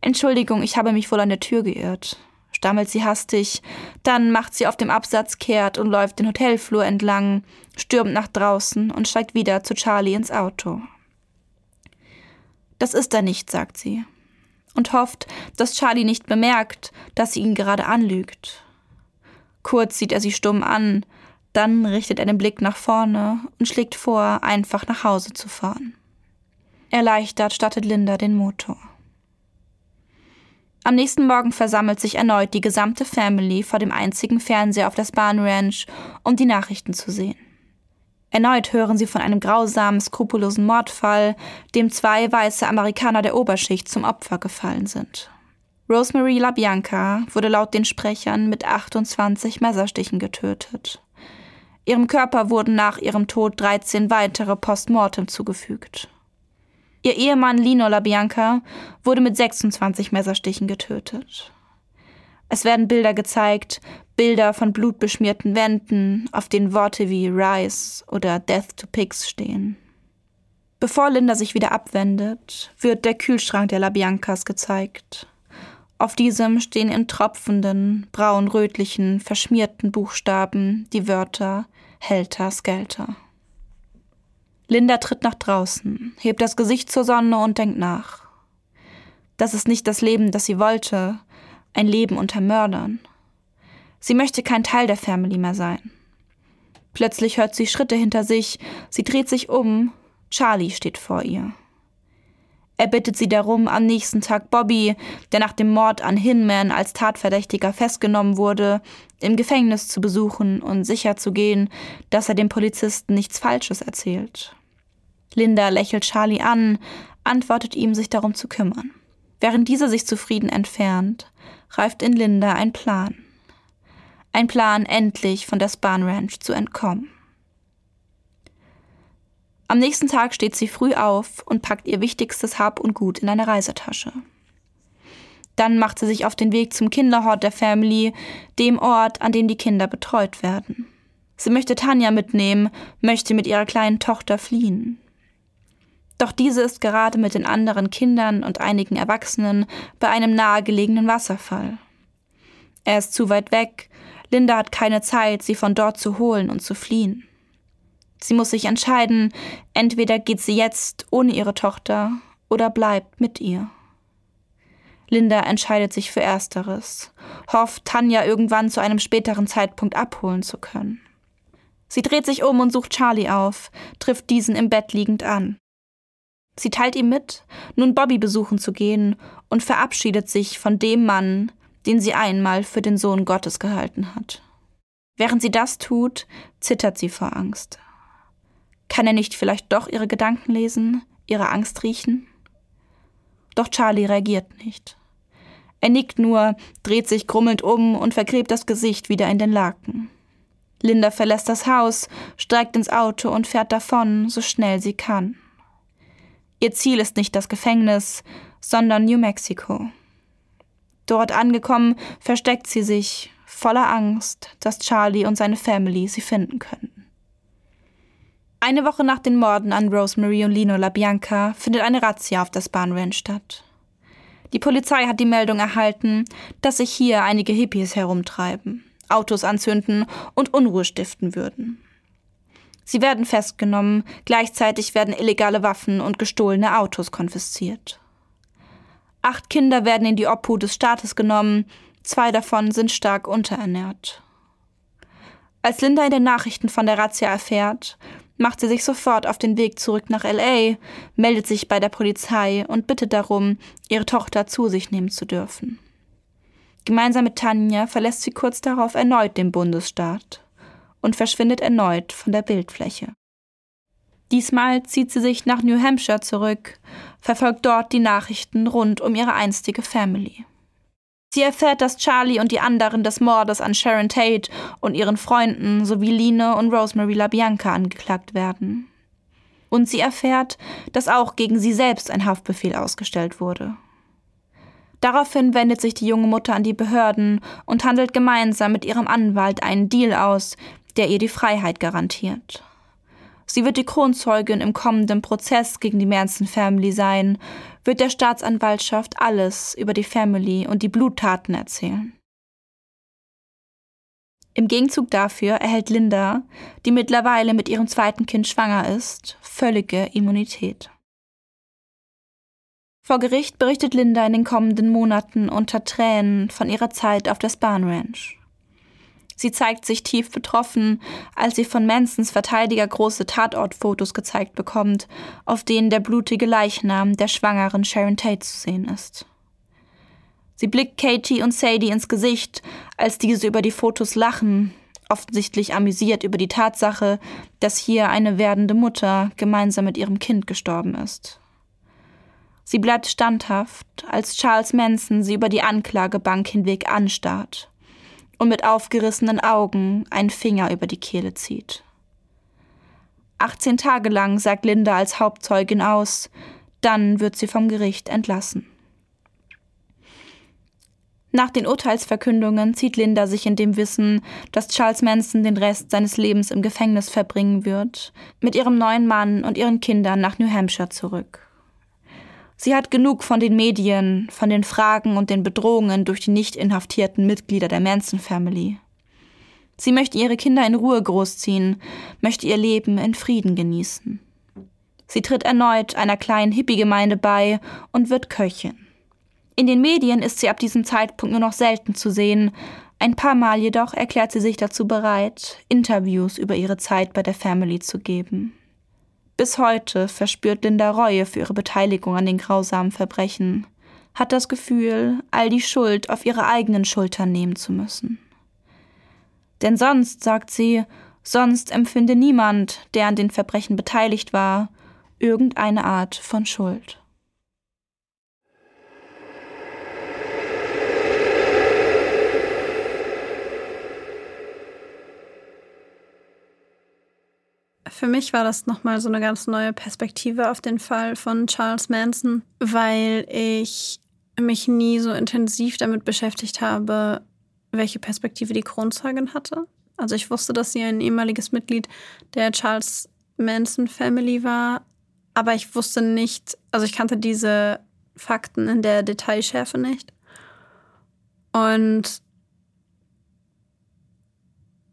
Speaker 1: Entschuldigung, ich habe mich wohl an der Tür geirrt, stammelt sie hastig, dann macht sie auf dem Absatz kehrt und läuft den Hotelflur entlang, stürmt nach draußen und steigt wieder zu Charlie ins Auto. Das ist er nicht, sagt sie, und hofft, dass Charlie nicht bemerkt, dass sie ihn gerade anlügt. Kurz sieht er sie stumm an, dann richtet er den Blick nach vorne und schlägt vor, einfach nach Hause zu fahren. Erleichtert startet Linda den Motor. Am nächsten Morgen versammelt sich erneut die gesamte Family vor dem einzigen Fernseher auf der Span Ranch, um die Nachrichten zu sehen. Erneut hören sie von einem grausamen, skrupellosen Mordfall, dem zwei weiße Amerikaner der Oberschicht zum Opfer gefallen sind. Rosemary LaBianca wurde laut den Sprechern mit 28 Messerstichen getötet. Ihrem Körper wurden nach ihrem Tod 13 weitere Postmortem zugefügt. Ihr Ehemann Lino LaBianca wurde mit 26 Messerstichen getötet. Es werden Bilder gezeigt, Bilder von blutbeschmierten Wänden, auf denen Worte wie Rise oder Death to Pigs stehen. Bevor Linda sich wieder abwendet, wird der Kühlschrank der LaBiancas gezeigt. Auf diesem stehen in tropfenden, braun-rötlichen, verschmierten Buchstaben die Wörter Helter Skelter. Linda tritt nach draußen, hebt das Gesicht zur Sonne und denkt nach. Das ist nicht das Leben, das sie wollte, ein Leben unter Mördern. Sie möchte kein Teil der Family mehr sein. Plötzlich hört sie Schritte hinter sich, sie dreht sich um, Charlie steht vor ihr. Er bittet sie darum, am nächsten Tag Bobby, der nach dem Mord an Hinman als Tatverdächtiger festgenommen wurde, im Gefängnis zu besuchen und sicherzugehen, dass er dem Polizisten nichts Falsches erzählt. Linda lächelt Charlie an, antwortet ihm, sich darum zu kümmern. Während dieser sich zufrieden entfernt, reift in Linda ein Plan. Ein Plan, endlich von der Span Ranch zu entkommen. Am nächsten Tag steht sie früh auf und packt ihr wichtigstes Hab und Gut in eine Reisetasche. Dann macht sie sich auf den Weg zum Kinderhort der Family, dem Ort, an dem die Kinder betreut werden. Sie möchte Tanja mitnehmen, möchte mit ihrer kleinen Tochter fliehen. Doch diese ist gerade mit den anderen Kindern und einigen Erwachsenen bei einem nahegelegenen Wasserfall. Er ist zu weit weg, Linda hat keine Zeit, sie von dort zu holen und zu fliehen. Sie muss sich entscheiden, entweder geht sie jetzt ohne ihre Tochter oder bleibt mit ihr. Linda entscheidet sich für Ersteres, hofft, Tanja irgendwann zu einem späteren Zeitpunkt abholen zu können. Sie dreht sich um und sucht Charlie auf, trifft diesen im Bett liegend an. Sie teilt ihm mit, nun Bobby besuchen zu gehen und verabschiedet sich von dem Mann, den sie einmal für den Sohn Gottes gehalten hat. Während sie das tut, zittert sie vor Angst. Kann er nicht vielleicht doch ihre Gedanken lesen, ihre Angst riechen? Doch Charlie reagiert nicht. Er nickt nur, dreht sich grummelnd um und vergräbt das Gesicht wieder in den Laken. Linda verlässt das Haus, steigt ins Auto und fährt davon, so schnell sie kann. Ihr Ziel ist nicht das Gefängnis, sondern New Mexico. Dort angekommen, versteckt sie sich, voller Angst, dass Charlie und seine Family sie finden könnten. Eine Woche nach den Morden an Rosemary und Lino LaBianca findet eine Razzia auf Span Ranch statt. Die Polizei hat die Meldung erhalten, dass sich hier einige Hippies herumtreiben, Autos anzünden und Unruhe stiften würden. Sie werden festgenommen, gleichzeitig werden illegale Waffen und gestohlene Autos konfisziert. Acht Kinder werden in die Obhut des Staates genommen, zwei davon sind stark unterernährt. Als Linda in den Nachrichten von der Razzia erfährt, macht sie sich sofort auf den Weg zurück nach LA, meldet sich bei der Polizei und bittet darum, ihre Tochter zu sich nehmen zu dürfen. Gemeinsam mit Tanja verlässt sie kurz darauf erneut den Bundesstaat und verschwindet erneut von der Bildfläche. Diesmal zieht sie sich nach New Hampshire zurück, verfolgt dort die Nachrichten rund um ihre einstige Family. Sie erfährt, dass Charlie und die anderen des Mordes an Sharon Tate und ihren Freunden sowie Line und Rosemary LaBianca angeklagt werden. Und sie erfährt, dass auch gegen sie selbst ein Haftbefehl ausgestellt wurde. Daraufhin wendet sich die junge Mutter an die Behörden und handelt gemeinsam mit ihrem Anwalt einen Deal aus, der ihr die Freiheit garantiert. Sie wird die Kronzeugin im kommenden Prozess gegen die Manson Family sein, wird der Staatsanwaltschaft alles über die Family und die Bluttaten erzählen. Im Gegenzug dafür erhält Linda, die mittlerweile mit ihrem zweiten Kind schwanger ist, völlige Immunität. Vor Gericht berichtet Linda in den kommenden Monaten unter Tränen von ihrer Zeit auf der Spahn Ranch. Sie zeigt sich tief betroffen, als sie von Mansons Verteidiger große Tatortfotos gezeigt bekommt, auf denen der blutige Leichnam der schwangeren Sharon Tate zu sehen ist. Sie blickt Katie und Sadie ins Gesicht, als diese über die Fotos lachen, offensichtlich amüsiert über die Tatsache, dass hier eine werdende Mutter gemeinsam mit ihrem Kind gestorben ist. Sie bleibt standhaft, als Charles Manson sie über die Anklagebank hinweg anstarrt und mit aufgerissenen Augen einen Finger über die Kehle zieht. 18 Tage lang sagt Linda als Hauptzeugin aus, dann wird sie vom Gericht entlassen. Nach den Urteilsverkündungen zieht Linda sich in dem Wissen, dass Charles Manson den Rest seines Lebens im Gefängnis verbringen wird, mit ihrem neuen Mann und ihren Kindern nach New Hampshire zurück. Sie hat genug von den Medien, von den Fragen und den Bedrohungen durch die nicht inhaftierten Mitglieder der Manson Family. Sie möchte ihre Kinder in Ruhe großziehen, möchte ihr Leben in Frieden genießen. Sie tritt erneut einer kleinen Hippie-Gemeinde bei und wird Köchin. In den Medien ist sie ab diesem Zeitpunkt nur noch selten zu sehen, ein paar Mal jedoch erklärt sie sich dazu bereit, Interviews über ihre Zeit bei der Family zu geben. Bis heute verspürt Linda Reue für ihre Beteiligung an den grausamen Verbrechen, hat das Gefühl, all die Schuld auf ihre eigenen Schultern nehmen zu müssen. Denn sonst, sagt sie, sonst empfinde niemand, der an den Verbrechen beteiligt war, irgendeine Art von Schuld.
Speaker 2: Für mich war das nochmal so eine ganz neue Perspektive auf den Fall von Charles Manson, weil ich mich nie so intensiv damit beschäftigt habe, welche Perspektive die Kronzeugin hatte. Also ich wusste, dass sie ein ehemaliges Mitglied der Charles Manson Family war, aber ich wusste nicht, also ich kannte diese Fakten in der Detailschärfe nicht. Und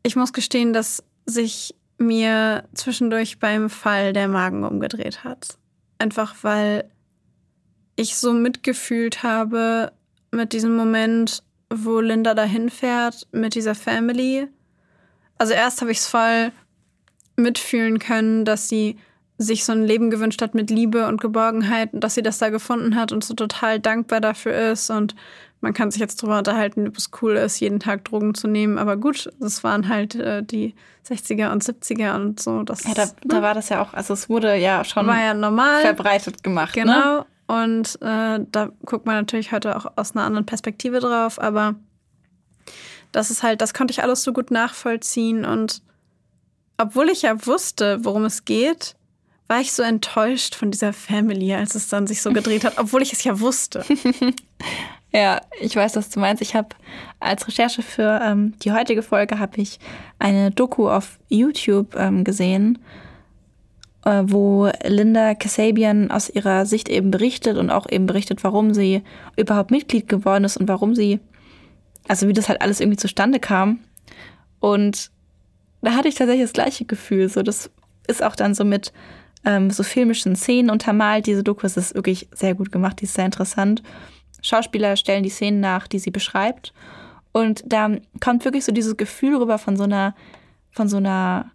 Speaker 2: ich muss gestehen, dass sich mir zwischendurch beim Fall der Magen umgedreht hat. Einfach weil ich so mitgefühlt habe mit diesem Moment, wo Linda dahin fährt mit dieser Family. Also erst habe ich es voll mitfühlen können, dass sie sich so ein Leben gewünscht hat mit Liebe und Geborgenheit und dass sie das da gefunden hat und so total dankbar dafür ist und man kann sich jetzt darüber unterhalten, ob es cool ist, jeden Tag Drogen zu nehmen. Aber gut, das waren halt äh, die 60er und 70er und so. Das,
Speaker 1: ja, da, ne? da, war das ja auch, also es wurde ja schon
Speaker 2: war ja normal.
Speaker 1: verbreitet gemacht.
Speaker 2: Ne? Genau. Ne? Und äh, da guckt man natürlich heute auch aus einer anderen Perspektive drauf. Aber das ist halt, das konnte ich alles so gut nachvollziehen. Und obwohl ich ja wusste, worum es geht, war ich so enttäuscht von dieser Family, als es dann sich so gedreht hat, obwohl ich es ja wusste. [LAUGHS]
Speaker 1: Ja, ich weiß, was du meinst. Ich habe als Recherche für ähm, die heutige Folge habe ich eine Doku auf YouTube ähm, gesehen, äh, wo Linda Kasabian aus ihrer Sicht eben berichtet und auch eben berichtet, warum sie überhaupt Mitglied geworden ist und warum sie, also wie das halt alles irgendwie zustande kam. Und da hatte ich tatsächlich das gleiche Gefühl. So, das ist auch dann so mit ähm, so filmischen Szenen untermalt. Diese Doku ist wirklich sehr gut gemacht, die ist sehr interessant. Schauspieler stellen die Szenen nach, die sie beschreibt. Und da kommt wirklich so dieses Gefühl rüber von so einer von so einer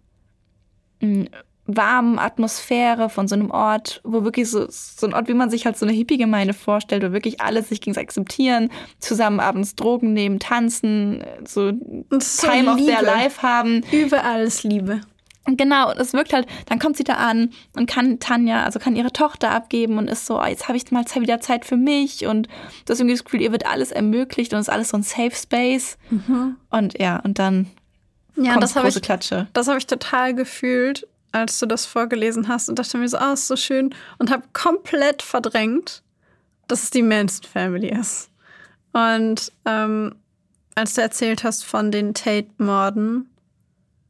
Speaker 1: mh, warmen Atmosphäre, von so einem Ort, wo wirklich so, so ein Ort, wie man sich halt so eine Hippie-Gemeinde vorstellt, wo wirklich alle sich gegenseitig akzeptieren, zusammen abends Drogen nehmen, tanzen, so,
Speaker 2: so
Speaker 1: Time of
Speaker 2: Liebe.
Speaker 1: their life haben.
Speaker 2: Überall ist Liebe.
Speaker 1: Und genau, es wirkt halt, dann kommt sie da an und kann Tanja, also kann ihre Tochter abgeben und ist so, oh, jetzt habe ich mal wieder Zeit für mich und du hast irgendwie das Gefühl, ihr wird alles ermöglicht und es ist alles so ein Safe Space. Und ja, und dann
Speaker 2: Ja,
Speaker 1: kommt
Speaker 2: das habe
Speaker 1: große
Speaker 2: ich,
Speaker 1: Klatsche.
Speaker 2: das hab ich total gefühlt, als du das vorgelesen hast und dachte mir so, oh, ist so schön. Und habe komplett verdrängt, dass es die Manson Family ist. Und ähm, als du erzählt hast von den Tate-Morden,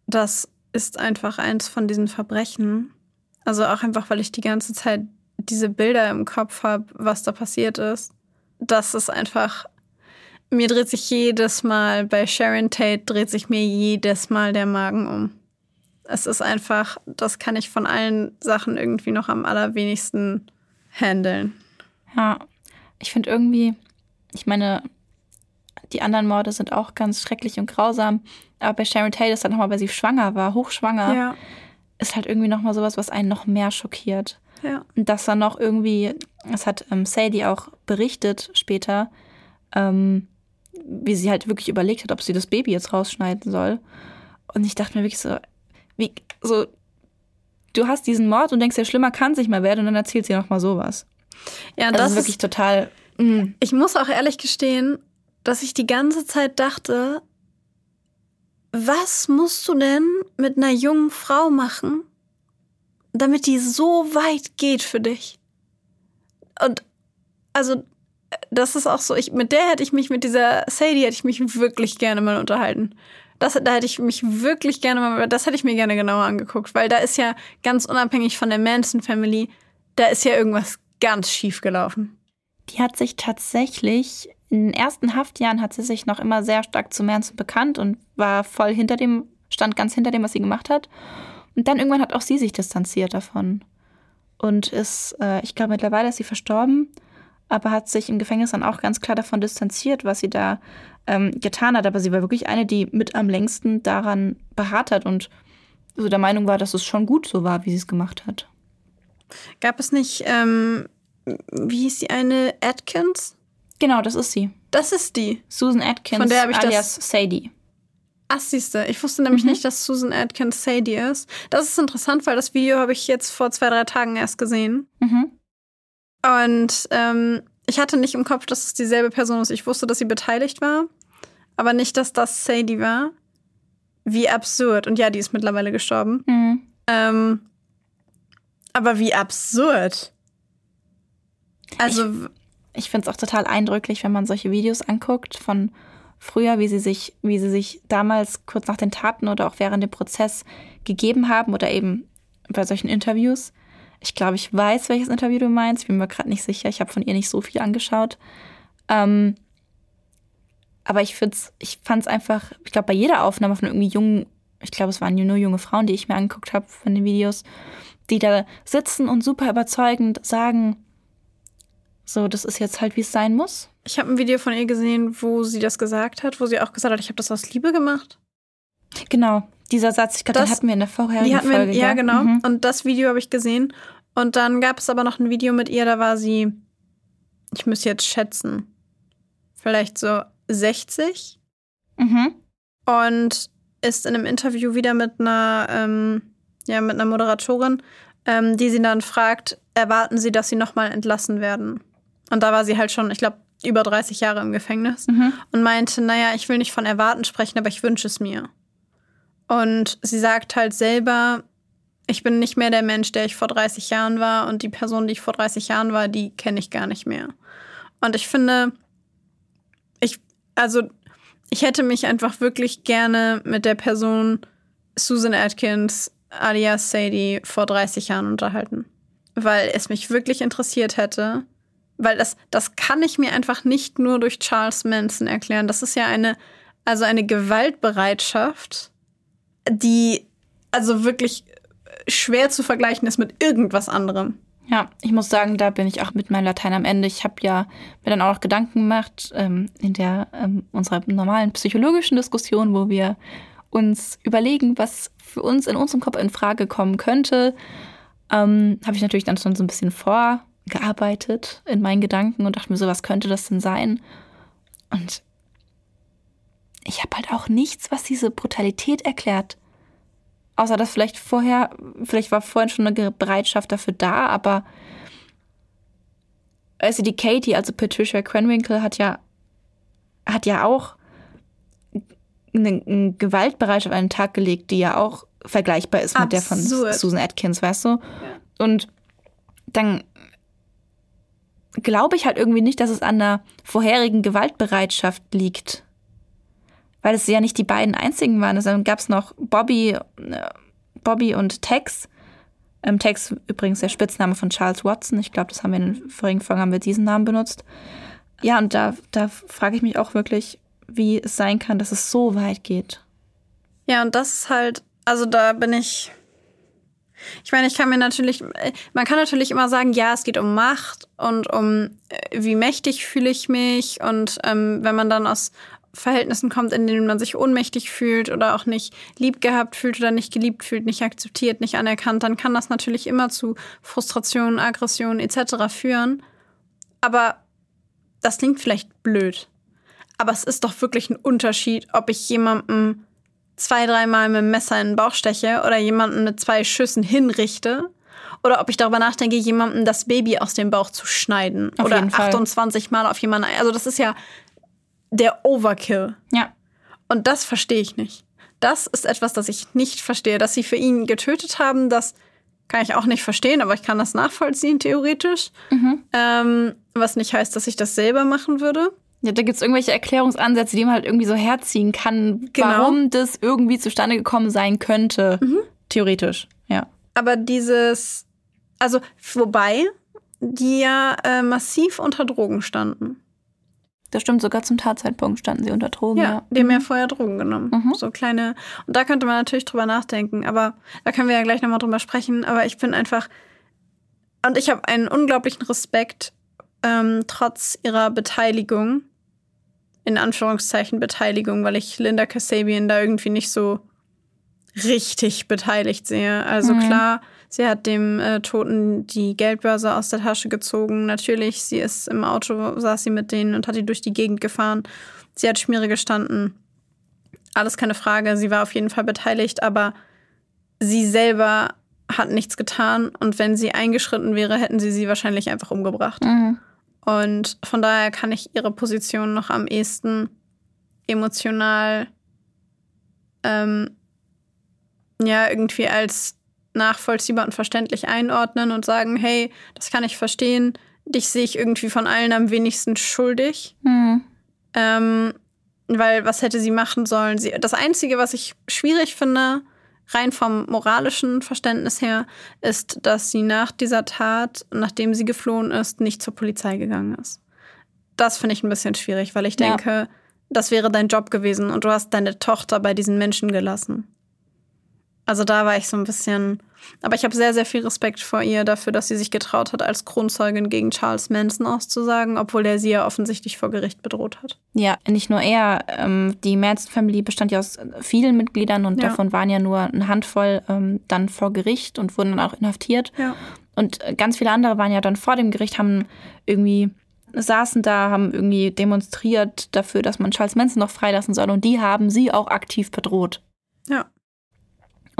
Speaker 2: das ist einfach eins von diesen Verbrechen. Also auch einfach, weil ich die ganze Zeit diese Bilder im Kopf habe, was da passiert ist. Das ist einfach. Mir dreht sich jedes Mal, bei Sharon Tate dreht sich mir jedes Mal der Magen um. Es ist einfach, das kann ich von allen Sachen irgendwie noch am allerwenigsten handeln.
Speaker 1: Ja, ich finde irgendwie, ich meine, die anderen Morde sind auch ganz schrecklich und grausam. Aber bei Sharon Tate ist dann nochmal, weil sie schwanger war, hochschwanger,
Speaker 2: Ja,
Speaker 1: ist halt irgendwie nochmal sowas, was einen noch mehr schockiert.
Speaker 2: ja.
Speaker 1: Und dass dann noch irgendwie, das hat ähm, Sadie auch berichtet später, ähm, wie sie halt wirklich überlegt hat, ob sie das Baby jetzt rausschneiden soll. Und ich dachte mir wirklich so, wie, so, du hast diesen Mord und denkst, ja, schlimmer kann es nicht mehr werden und dann erzählt sie nochmal sowas.
Speaker 2: Ja,
Speaker 1: Das,
Speaker 2: das
Speaker 1: ist wirklich total. mm.
Speaker 2: Ich muss auch ehrlich gestehen, dass ich die ganze Zeit dachte, was musst du denn mit einer jungen Frau machen, damit die so weit geht für dich? Und also, das ist auch so, ich, mit der hätte ich mich, mit dieser Sadie hätte ich mich wirklich gerne mal unterhalten. Das, da hätte ich mich wirklich gerne mal, das hätte ich mir gerne genauer angeguckt, weil da ist ja ganz unabhängig von der Manson Family, da ist ja irgendwas ganz schief gelaufen.
Speaker 1: Die hat sich tatsächlich, in den ersten Haftjahren hat sie sich noch immer sehr stark zu Manson bekannt und war voll hinter dem, stand ganz hinter dem, was sie gemacht hat. Und dann irgendwann hat auch sie sich distanziert davon. Und ist, äh, ich glaube, mittlerweile ist sie verstorben, aber hat sich im Gefängnis dann auch ganz klar davon distanziert, was sie da ähm, getan hat. Aber sie war wirklich eine, die mit am längsten daran beharrt hat und so der Meinung war, dass es schon gut so war, wie sie es gemacht hat.
Speaker 2: Gab es nicht, ähm, wie hieß die eine, Atkins?
Speaker 1: Genau, das ist sie.
Speaker 2: Das ist die.
Speaker 1: Susan Atkins,
Speaker 2: Von der ich das-
Speaker 1: alias Sadie.
Speaker 2: Ach, siehste, ich wusste nämlich nicht, dass Susan Atkins Sadie ist. Das ist interessant, weil das Video habe ich jetzt vor zwei, drei Tagen erst gesehen.
Speaker 1: Mhm.
Speaker 2: Und ähm, ich hatte nicht im Kopf, dass es dieselbe Person ist. Ich wusste, dass sie beteiligt war, aber nicht, dass das Sadie war. Wie absurd. Und ja, die ist mittlerweile gestorben.
Speaker 1: Mhm.
Speaker 2: Ähm, aber wie absurd. Also,
Speaker 1: Ich finde es auch total eindrücklich, wenn man solche Videos anguckt von früher, wie sie sich, wie sie sich damals kurz nach den Taten oder auch während dem Prozess gegeben haben oder eben bei solchen Interviews. Ich glaube, ich weiß, welches Interview du meinst. Ich bin mir gerade nicht sicher. Ich habe von ihr nicht so viel angeschaut. Ähm, aber ich find's, ich fand es einfach, ich glaube, bei jeder Aufnahme von irgendwie jungen, ich glaube, es waren nur junge Frauen, die ich mir angeguckt habe von den Videos, die da sitzen und super überzeugend sagen, so, das ist jetzt halt, wie es sein muss.
Speaker 2: ich habe ein Video von ihr gesehen, wo sie das gesagt hat, wo sie auch gesagt hat, ich habe das aus Liebe gemacht.
Speaker 1: Genau, dieser Satz, ich glaube, den
Speaker 2: Das-
Speaker 1: hatten wir in der vorherigen
Speaker 2: hatten wir,
Speaker 1: Folge.
Speaker 2: ja,
Speaker 1: gell?
Speaker 2: genau.
Speaker 1: Mhm.
Speaker 2: Und das Video habe ich gesehen. Und dann gab es aber noch ein Video mit ihr, da war sie, ich müsste jetzt schätzen, vielleicht so 60
Speaker 1: Mhm.
Speaker 2: und ist in einem Interview wieder mit einer, ähm, ja, mit einer Moderatorin, ähm, die sie dann fragt, erwarten Sie, dass Sie nochmal entlassen werden? Und da war sie halt schon, ich glaube, über 30 Jahre im Gefängnis
Speaker 1: Mhm.
Speaker 2: und meinte, naja, ich will nicht von erwarten sprechen, aber ich wünsche es mir. Und sie sagt halt selber, ich bin nicht mehr der Mensch, der ich vor 30 Jahren war und die Person, die ich vor 30 Jahren war, die kenne ich gar nicht mehr. Und ich finde, ich, also, ich hätte mich einfach wirklich gerne mit der Person Susan Atkins alias Sadie vor 30 Jahren unterhalten. Weil es mich wirklich interessiert hätte. Weil das, das kann ich mir einfach nicht nur durch Charles Manson erklären. Das ist ja eine, also eine Gewaltbereitschaft, die also wirklich schwer zu vergleichen ist mit irgendwas anderem.
Speaker 1: Ja, ich muss sagen, da bin ich auch mit meinem Latein am Ende. Ich habe ja mir dann auch noch Gedanken gemacht ähm, in der ähm, unserer normalen psychologischen Diskussion, wo wir uns überlegen, was für uns in unserem Kopf in Frage kommen könnte. Ähm, Habe ich natürlich dann schon so ein bisschen vorgearbeitet in meinen Gedanken und dachte mir so, was könnte das denn sein? Und ich habe halt auch nichts, was diese Brutalität erklärt. Außer dass vielleicht vorher, vielleicht war vorhin schon eine Bereitschaft dafür da, aber also die Katie, also Patricia Cranwinkle, hat ja, hat ja auch eine, eine Gewaltbereitschaft an den Tag gelegt, die ja auch vergleichbar ist Absurd. mit der von Susan Atkins, weißt du? Ja. Und dann glaube ich halt irgendwie nicht, dass es an der vorherigen Gewaltbereitschaft liegt. Weil es ja nicht die beiden einzigen waren. Also dann gab es noch Bobby, äh, Bobby und Tex. Ähm, Tex übrigens der Spitzname von Charles Watson. Ich glaube, das haben wir in den vorigen Folgen haben wir diesen Namen benutzt. Ja, und da, da frage ich mich auch wirklich, wie es sein kann, dass es so weit geht.
Speaker 2: Ja, und das ist halt, also da bin ich. Ich meine, ich kann mir natürlich, man kann natürlich immer sagen, ja, es geht um Macht und um, äh, wie mächtig fühle ich mich. Und ähm, wenn man dann aus Verhältnissen kommt, in denen man sich ohnmächtig fühlt oder auch nicht lieb gehabt fühlt oder nicht geliebt fühlt, nicht akzeptiert, nicht anerkannt, dann kann das natürlich immer zu Frustration, Aggression etc. führen. Aber das klingt vielleicht blöd. Aber es ist doch wirklich ein Unterschied, ob ich jemandem zwei, dreimal mit dem Messer in den Bauch steche oder jemanden mit zwei Schüssen hinrichte. Oder ob ich darüber nachdenke, jemandem das Baby aus dem Bauch zu schneiden. Auf oder 28 Mal auf jemanden. Also, das ist ja der Overkill.
Speaker 1: Ja.
Speaker 2: Und das verstehe ich nicht. Das ist etwas, das ich nicht verstehe. Dass sie für ihn getötet haben, das kann ich auch nicht verstehen, aber ich kann das nachvollziehen, theoretisch. Mhm. Ähm, was nicht heißt, dass ich das selber machen würde.
Speaker 1: Ja, da gibt es irgendwelche Erklärungsansätze, die man halt irgendwie so herziehen kann, genau. warum das irgendwie zustande gekommen sein könnte. Mhm. Theoretisch, ja.
Speaker 2: Aber dieses, also wobei die ja äh, massiv unter Drogen standen.
Speaker 1: Das stimmt, sogar zum Tatzeitpunkt standen sie unter Drogen. Ja,
Speaker 2: ja. die haben ja mhm. vorher Drogen genommen. Mhm. So kleine. Und da könnte man natürlich drüber nachdenken, aber da können wir ja gleich nochmal drüber sprechen. Aber ich bin einfach. Und ich habe einen unglaublichen Respekt, ähm, trotz ihrer Beteiligung in Anführungszeichen Beteiligung, weil ich Linda Kasabian da irgendwie nicht so richtig beteiligt sehe. Also mhm. klar, sie hat dem äh, Toten die Geldbörse aus der Tasche gezogen. Natürlich, sie ist im Auto, saß sie mit denen und hat die durch die Gegend gefahren. Sie hat Schmiere gestanden. Alles keine Frage. Sie war auf jeden Fall beteiligt, aber sie selber hat nichts getan. Und wenn sie eingeschritten wäre, hätten sie sie wahrscheinlich einfach umgebracht. Mhm. Und von daher kann ich ihre Position noch am ehesten emotional ähm, ja irgendwie als nachvollziehbar und verständlich einordnen und sagen, hey, das kann ich verstehen, dich sehe ich irgendwie von allen am wenigsten schuldig. Mhm. Ähm, weil was hätte sie machen sollen? Sie, das Einzige, was ich schwierig finde, rein vom moralischen Verständnis her, ist, dass sie nach dieser Tat, nachdem sie geflohen ist, nicht zur Polizei gegangen ist. Das finde ich ein bisschen schwierig, weil ich ja. denke, das wäre dein Job gewesen und du hast deine Tochter bei diesen Menschen gelassen. Also da war ich so ein bisschen. Aber ich habe sehr, sehr viel Respekt vor ihr dafür, dass sie sich getraut hat, als Kronzeugin gegen Charles Manson auszusagen, obwohl er sie ja offensichtlich vor Gericht bedroht hat.
Speaker 1: Ja, nicht nur er. Ähm, die Manson-Family bestand ja aus vielen Mitgliedern und ja. davon waren ja nur eine Handvoll ähm, dann vor Gericht und wurden dann auch inhaftiert.
Speaker 2: Ja.
Speaker 1: Und ganz viele andere waren ja dann vor dem Gericht, haben irgendwie saßen da, haben irgendwie demonstriert dafür, dass man Charles Manson noch freilassen soll und die haben sie auch aktiv bedroht.
Speaker 2: Ja.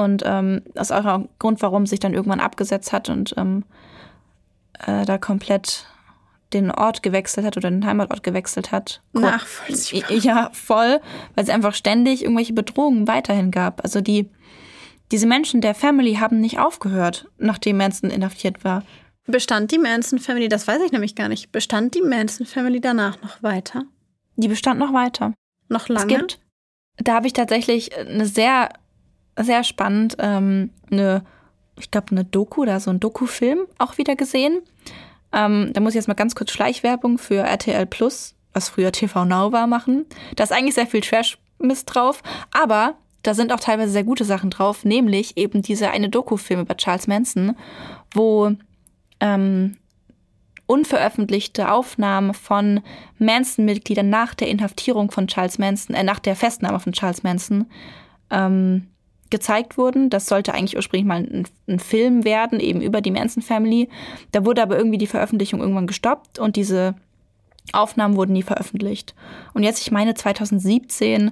Speaker 1: Und ähm, das ist auch ein Grund, warum sich dann irgendwann abgesetzt hat und ähm, äh, da komplett den Ort gewechselt hat oder den Heimatort gewechselt hat.
Speaker 2: Nachvollziehbar.
Speaker 1: Ja, voll, weil es einfach ständig irgendwelche Bedrohungen weiterhin gab. Also die, diese Menschen der Family haben nicht aufgehört, nachdem Manson inhaftiert war.
Speaker 2: Bestand die Manson Family, das weiß ich nämlich gar nicht, bestand die Manson Family danach noch weiter?
Speaker 1: Die bestand noch weiter.
Speaker 2: Noch lange?
Speaker 1: Es gibt, da habe ich tatsächlich eine sehr sehr spannend, ähm, eine, ich glaube, eine Doku oder so ein Dokufilm auch wieder gesehen. Ähm, da muss ich jetzt mal ganz kurz Schleichwerbung für RTL Plus, was früher TV Now war, machen. Da ist eigentlich sehr viel Trash-Mist drauf, aber da sind auch teilweise sehr gute Sachen drauf, nämlich eben diese eine Dokufilm über Charles Manson, wo ähm, unveröffentlichte Aufnahmen von Manson-Mitgliedern nach der Inhaftierung von Charles Manson, äh, nach der Festnahme von Charles Manson ähm, gezeigt wurden. Das sollte eigentlich ursprünglich mal ein, ein, Film werden, eben über die Manson Family. Da wurde aber irgendwie die Veröffentlichung irgendwann gestoppt und diese Aufnahmen wurden nie veröffentlicht. Und jetzt, ich meine, 2017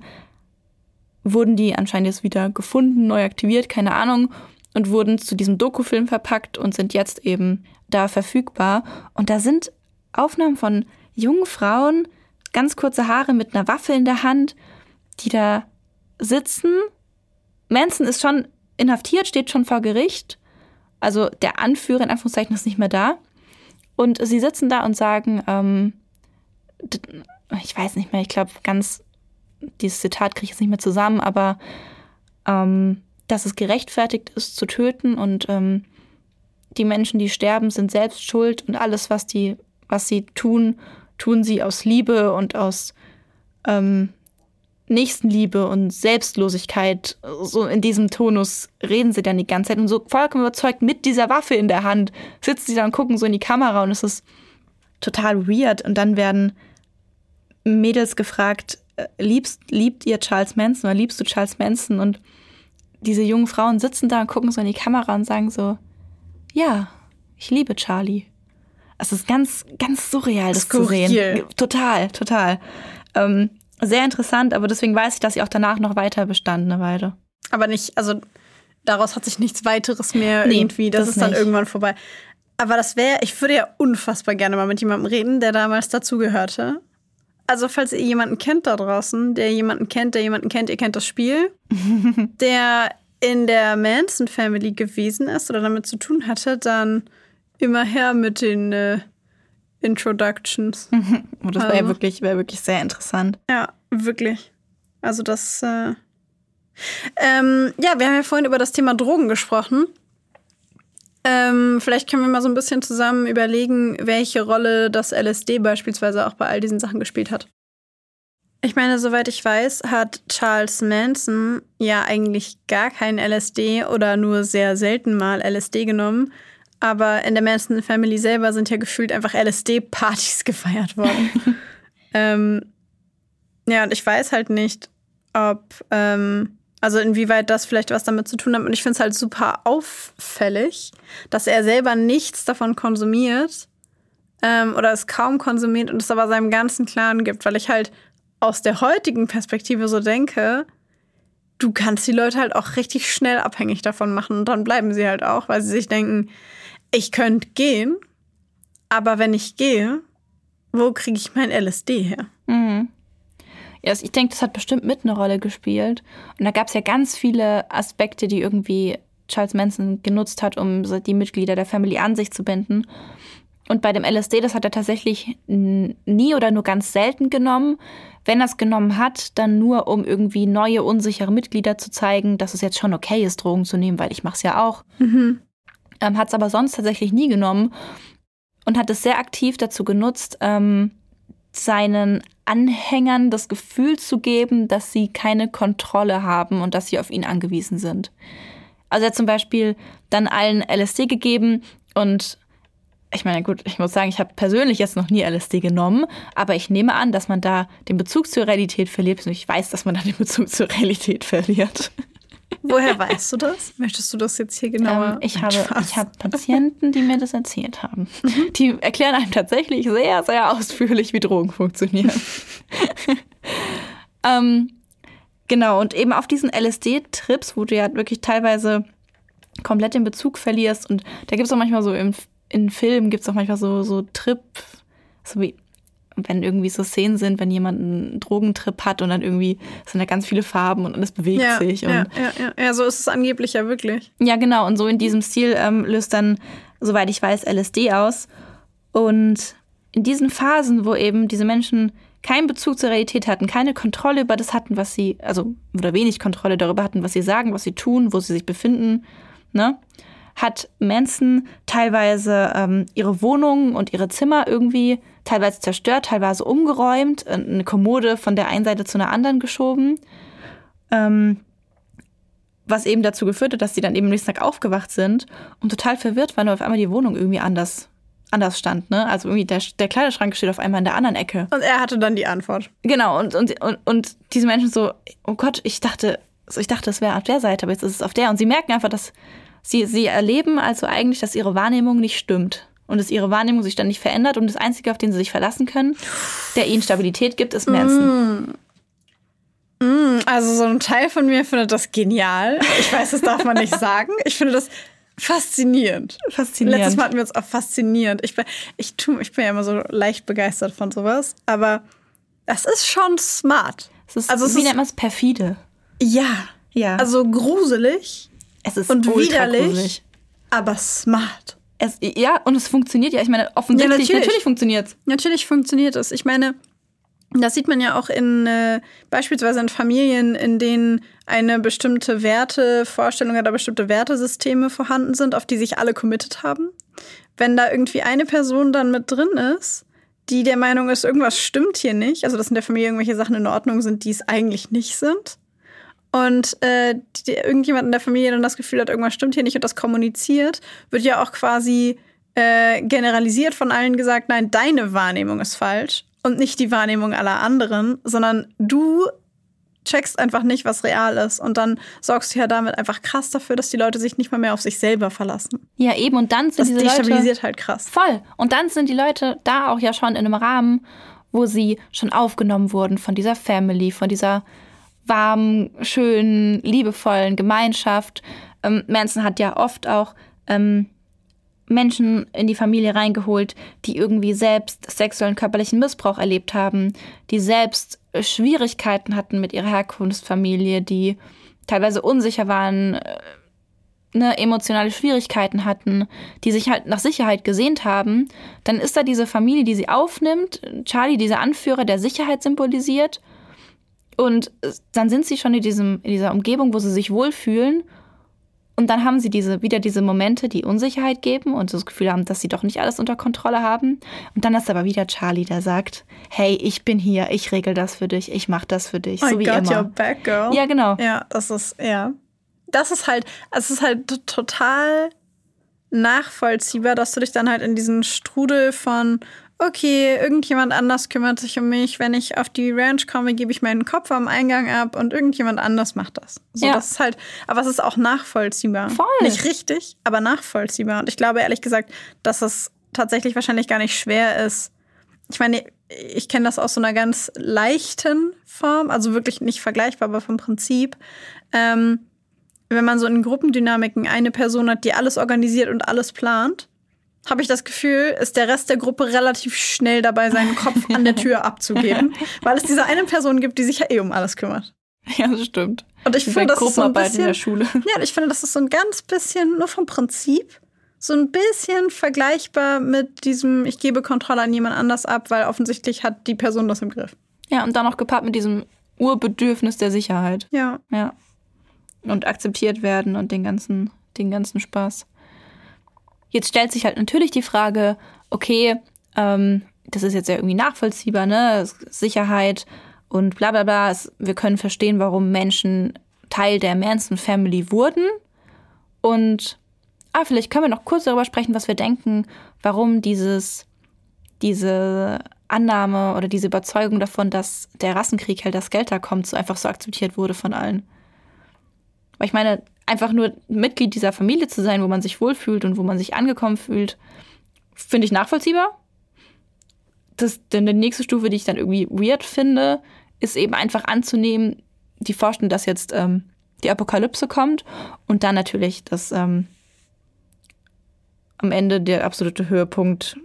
Speaker 1: wurden die anscheinend jetzt wieder gefunden, neu aktiviert, keine Ahnung, und wurden zu diesem Dokufilm verpackt und sind jetzt eben da verfügbar. Und da sind Aufnahmen von jungen Frauen, ganz kurze Haare mit einer Waffe in der Hand, die da sitzen. Manson ist schon inhaftiert, steht schon vor Gericht. Also der Anführer in Anführungszeichen ist nicht mehr da. Und sie sitzen da und sagen, ähm, ich weiß nicht mehr, ich glaube ganz, dieses Zitat kriege ich jetzt nicht mehr zusammen, aber ähm, dass es gerechtfertigt ist zu töten und ähm, die Menschen, die sterben, sind selbst schuld und alles, was die, was sie tun, tun sie aus Liebe und aus ähm, Nächstenliebe und Selbstlosigkeit. So in diesem Tonus reden sie dann die ganze Zeit und so vollkommen überzeugt mit dieser Waffe in der Hand sitzen sie da und gucken so in die Kamera und es ist total weird. Und dann werden Mädels gefragt, äh, liebst, liebt ihr Charles Manson oder liebst du Charles Manson? Und diese jungen Frauen sitzen da und gucken so in die Kamera und sagen so, ja, ich liebe Charlie. Es ist ganz, ganz surreal, das Skurril. zu sehen. Total, total. Ähm, sehr interessant, aber deswegen weiß ich, dass sie auch danach noch weiter bestand eine Weile.
Speaker 2: Aber nicht, also daraus hat sich nichts weiteres mehr nee, irgendwie, das, das ist dann nicht. irgendwann vorbei. Aber das wäre, ich würde ja unfassbar gerne mal mit jemandem reden, der damals dazugehörte. Also, falls ihr jemanden kennt da draußen, der jemanden kennt, der jemanden kennt, ihr kennt das Spiel, [LAUGHS] der in der Manson Family gewesen ist oder damit zu tun hatte, dann immer her mit den äh, Introductions. [LAUGHS]
Speaker 1: oh, das also. wäre wirklich, wär wirklich sehr interessant.
Speaker 2: Ja, wirklich. Also das. Äh ähm, ja, wir haben ja vorhin über das Thema Drogen gesprochen. Ähm, vielleicht können wir mal so ein bisschen zusammen überlegen, welche Rolle das LSD beispielsweise auch bei all diesen Sachen gespielt hat. Ich meine, soweit ich weiß, hat Charles Manson ja eigentlich gar kein LSD oder nur sehr selten mal LSD genommen. Aber in der Manson Family selber sind ja gefühlt einfach LSD-Partys [LAUGHS] gefeiert worden. [LAUGHS] ähm, ja, und ich weiß halt nicht, ob, ähm, also inwieweit das vielleicht was damit zu tun hat. Und ich finde es halt super auffällig, dass er selber nichts davon konsumiert ähm, oder es kaum konsumiert und es aber seinem ganzen Clan gibt, weil ich halt aus der heutigen Perspektive so denke, du kannst die Leute halt auch richtig schnell abhängig davon machen und dann bleiben sie halt auch, weil sie sich denken, ich könnte gehen, aber wenn ich gehe, wo kriege ich mein LSD her?
Speaker 1: Mhm. Ja, ich denke, das hat bestimmt mit eine Rolle gespielt. Und da gab es ja ganz viele Aspekte, die irgendwie Charles Manson genutzt hat, um die Mitglieder der Family an sich zu binden. Und bei dem LSD, das hat er tatsächlich nie oder nur ganz selten genommen. Wenn er es genommen hat, dann nur, um irgendwie neue, unsichere Mitglieder zu zeigen, dass es jetzt schon okay ist, Drogen zu nehmen, weil ich mache es ja auch. Mhm. Ähm, hat es aber sonst tatsächlich nie genommen und hat es sehr aktiv dazu genutzt, ähm, seinen Anhängern das Gefühl zu geben, dass sie keine Kontrolle haben und dass sie auf ihn angewiesen sind. Also er hat zum Beispiel dann allen LSD gegeben und ich meine, gut, ich muss sagen, ich habe persönlich jetzt noch nie LSD genommen, aber ich nehme an, dass man da den Bezug zur Realität verliert. Und ich weiß, dass man da den Bezug zur Realität verliert.
Speaker 2: Woher weißt du das? Möchtest du das jetzt hier genauer?
Speaker 1: Ähm, ich, habe, ich habe Patienten, die mir das erzählt haben. [LAUGHS] Mhm. Die erklären einem tatsächlich sehr, sehr ausführlich, wie Drogen funktionieren. [LAUGHS] ähm, genau, und eben auf diesen LSD-Trips, wo du ja wirklich teilweise komplett den Bezug verlierst und da gibt es auch manchmal so im in Filmen gibt es auch manchmal so, so Trip, so wie wenn irgendwie so Szenen sind, wenn jemand einen Drogentrip hat und dann irgendwie sind da ganz viele Farben und alles bewegt
Speaker 2: ja,
Speaker 1: sich.
Speaker 2: ja, ja, ja, ja, so ist es angeblich ja wirklich.
Speaker 1: Ja, genau. Und so in diesem Stil ähm, löst dann, soweit ich weiß, LSD aus. Und in diesen Phasen, wo eben diese Menschen keinen Bezug zur Realität hatten, keine Kontrolle über das hatten, was sie, also oder wenig Kontrolle darüber hatten, was sie sagen, was sie tun, wo sie sich befinden, ne? Hat Manson teilweise ähm, ihre Wohnungen und ihre Zimmer irgendwie teilweise zerstört, teilweise umgeräumt, eine Kommode von der einen Seite zu einer anderen geschoben. Ähm, was eben dazu geführt hat, dass sie dann eben am nächsten Tag aufgewacht sind und total verwirrt waren, weil auf einmal die Wohnung irgendwie anders, anders stand. Ne? Also irgendwie der, der Kleiderschrank steht auf einmal in der anderen Ecke.
Speaker 2: Und er hatte dann die Antwort.
Speaker 1: Genau, und, und, und, und diese Menschen so, oh Gott, ich dachte, so, ich dachte, es wäre auf der Seite, aber jetzt ist es auf der. Und sie merken einfach, dass sie, sie erleben also eigentlich, dass ihre Wahrnehmung nicht stimmt. Und dass ihre Wahrnehmung sich ständig verändert. Und das Einzige, auf den sie sich verlassen können, der ihnen Stabilität gibt, ist Manson.
Speaker 2: Mm. Mm, also so ein Teil von mir findet das genial. Ich weiß, das darf man nicht [LAUGHS] sagen. Ich finde das faszinierend.
Speaker 1: Faszinierend.
Speaker 2: Letztes Mal hatten wir uns auch faszinierend. Ich bin, ich, tu, ich bin ja immer so leicht begeistert von sowas. Aber das ist schon smart.
Speaker 1: Es ist,
Speaker 2: Also es
Speaker 1: wie
Speaker 2: ist-
Speaker 1: nennt man es? Perfide.
Speaker 2: Ja.
Speaker 1: Ja.
Speaker 2: Also gruselig,
Speaker 1: es ist
Speaker 2: und widerlich.
Speaker 1: gruselig.
Speaker 2: aber smart.
Speaker 1: Es, ja, und es funktioniert ja. Ich meine, offensichtlich,
Speaker 2: Ja, natürlich.
Speaker 1: natürlich funktioniert
Speaker 2: Natürlich funktioniert es. Ich meine, das sieht man ja auch in äh, beispielsweise in Familien, in denen eine bestimmte Wertevorstellung oder bestimmte Wertesysteme vorhanden sind, auf die sich alle committed haben. Wenn da irgendwie eine Person dann mit drin ist, die der Meinung ist, irgendwas stimmt hier nicht, also dass in der Familie irgendwelche Sachen in Ordnung sind, die es eigentlich nicht sind. Und äh, die, irgendjemand in der Familie dann das Gefühl hat, irgendwas stimmt hier nicht und das kommuniziert, wird ja auch quasi äh, generalisiert von allen gesagt, nein, deine Wahrnehmung ist falsch und nicht die Wahrnehmung aller anderen, sondern du checkst einfach nicht, was real ist. Und dann sorgst du ja damit einfach krass dafür, dass die Leute sich nicht mal mehr auf sich selber verlassen.
Speaker 1: Ja, eben. Und dann sind
Speaker 2: Das
Speaker 1: diese Leute
Speaker 2: destabilisiert halt krass.
Speaker 1: voll. Und dann sind die Leute da auch ja schon in einem Rahmen, wo sie schon aufgenommen wurden von dieser Family, von dieser warmen, schönen, liebevollen Gemeinschaft. Ähm, Manson hat ja oft auch ähm, Menschen in die Familie reingeholt, die irgendwie selbst sexuellen körperlichen Missbrauch erlebt haben, die selbst Schwierigkeiten hatten mit ihrer Herkunftsfamilie, die teilweise unsicher waren, äh, ne, emotionale Schwierigkeiten hatten, die sich halt nach Sicherheit gesehnt haben, dann ist da diese Familie, die sie aufnimmt, Charlie, dieser Anführer, der Sicherheit symbolisiert. Und äh, dann sind sie schon in, diesem, in dieser Umgebung, wo sie sich wohlfühlen. Und dann haben sie diese, wieder diese Momente, die Unsicherheit geben und das Gefühl haben, dass sie doch nicht alles unter Kontrolle haben. Und dann ist aber wieder Charlie, der sagt, hey, ich bin hier, ich regel das für dich, ich mach das für dich, so
Speaker 2: I
Speaker 1: wie
Speaker 2: got your
Speaker 1: immer.
Speaker 2: back, girl.
Speaker 1: Ja, genau.
Speaker 2: Ja, das ist, ja. Das ist halt, es ist halt total nachvollziehbar, dass du dich dann halt in diesen Strudel von, okay, irgendjemand anders kümmert sich um mich, wenn ich auf die Ranch komme, gebe ich meinen Kopf am Eingang ab und irgendjemand anders macht das. So,
Speaker 1: Ja.
Speaker 2: das ist halt, aber es ist auch nachvollziehbar.
Speaker 1: Voll.
Speaker 2: Nicht richtig, aber nachvollziehbar. Und ich glaube ehrlich gesagt, dass es tatsächlich wahrscheinlich gar nicht schwer ist. Ich meine, ich kenne das aus so einer ganz leichten Form, also wirklich nicht vergleichbar, aber vom Prinzip. Ähm, wenn man so in Gruppendynamiken eine Person hat, die alles organisiert und alles plant, habe ich das Gefühl, ist der Rest der Gruppe relativ schnell dabei, seinen Kopf an der Tür [LAUGHS] abzugeben, weil es diese eine Person gibt, die sich ja eh um alles kümmert.
Speaker 1: Ja, das stimmt.
Speaker 2: Und ich
Speaker 1: Wie
Speaker 2: finde, das ist so ein
Speaker 1: Gruppenarbeit in der
Speaker 2: bisschen,
Speaker 1: Schule. [LAUGHS]
Speaker 2: ja, ich finde, das ist so ein ganz bisschen, nur vom Prinzip, so ein bisschen vergleichbar mit diesem, ich gebe Kontrolle an jemand anders ab, weil offensichtlich hat die Person das im Griff.
Speaker 1: Ja, und dann noch gepaart mit diesem Urbedürfnis der Sicherheit.
Speaker 2: Ja.
Speaker 1: Ja. Und akzeptiert werden und den ganzen, den ganzen Spaß. Jetzt stellt sich halt natürlich die Frage, okay, ähm, das ist jetzt ja irgendwie nachvollziehbar, ne? Sicherheit und bla bla bla. Wir können verstehen, warum Menschen Teil der Manson Family wurden. Und ah, vielleicht können wir noch kurz darüber sprechen, was wir denken, warum dieses, diese Annahme oder diese Überzeugung davon, dass der Rassenkrieg halt das Geld da kommt, so einfach so akzeptiert wurde von allen. Weil ich meine, einfach nur Mitglied dieser Familie zu sein, wo man sich wohlfühlt und wo man sich angekommen fühlt, finde ich nachvollziehbar. Das, denn die nächste Stufe, die ich dann irgendwie weird finde, ist eben einfach anzunehmen, die Vorstellung, dass jetzt ähm, die Apokalypse kommt und dann natürlich, dass ähm, am Ende der absolute Höhepunkt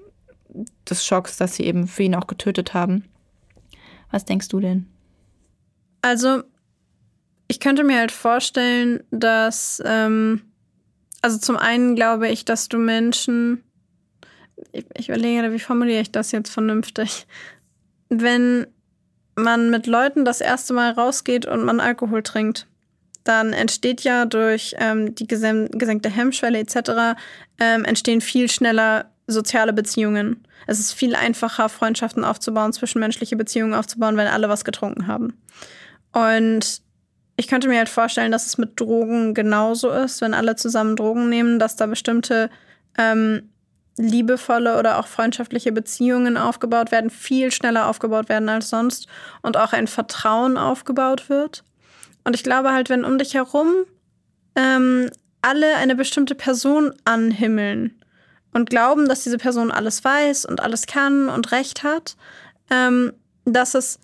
Speaker 1: des Schocks, dass sie eben für ihn auch getötet haben. Was denkst du denn?
Speaker 2: Also, ich könnte mir halt vorstellen, dass, ähm, also zum einen glaube ich, dass du Menschen, ich, ich überlege, wie formuliere ich das jetzt vernünftig, wenn man mit Leuten das erste Mal rausgeht und man Alkohol trinkt, dann entsteht ja durch ähm, die gesenkte Hemmschwelle etc. Ähm, entstehen viel schneller soziale Beziehungen. Es ist viel einfacher, Freundschaften aufzubauen, zwischenmenschliche Beziehungen aufzubauen, wenn alle was getrunken haben. Und ich könnte mir halt vorstellen, dass es mit Drogen genauso ist, wenn alle zusammen Drogen nehmen, dass da bestimmte ähm, liebevolle oder auch freundschaftliche Beziehungen aufgebaut werden, viel schneller aufgebaut werden als sonst und auch ein Vertrauen aufgebaut wird. Und ich glaube halt, wenn um dich herum ähm, alle eine bestimmte Person anhimmeln und glauben, dass diese Person alles weiß und alles kann und Recht hat, ähm, dass es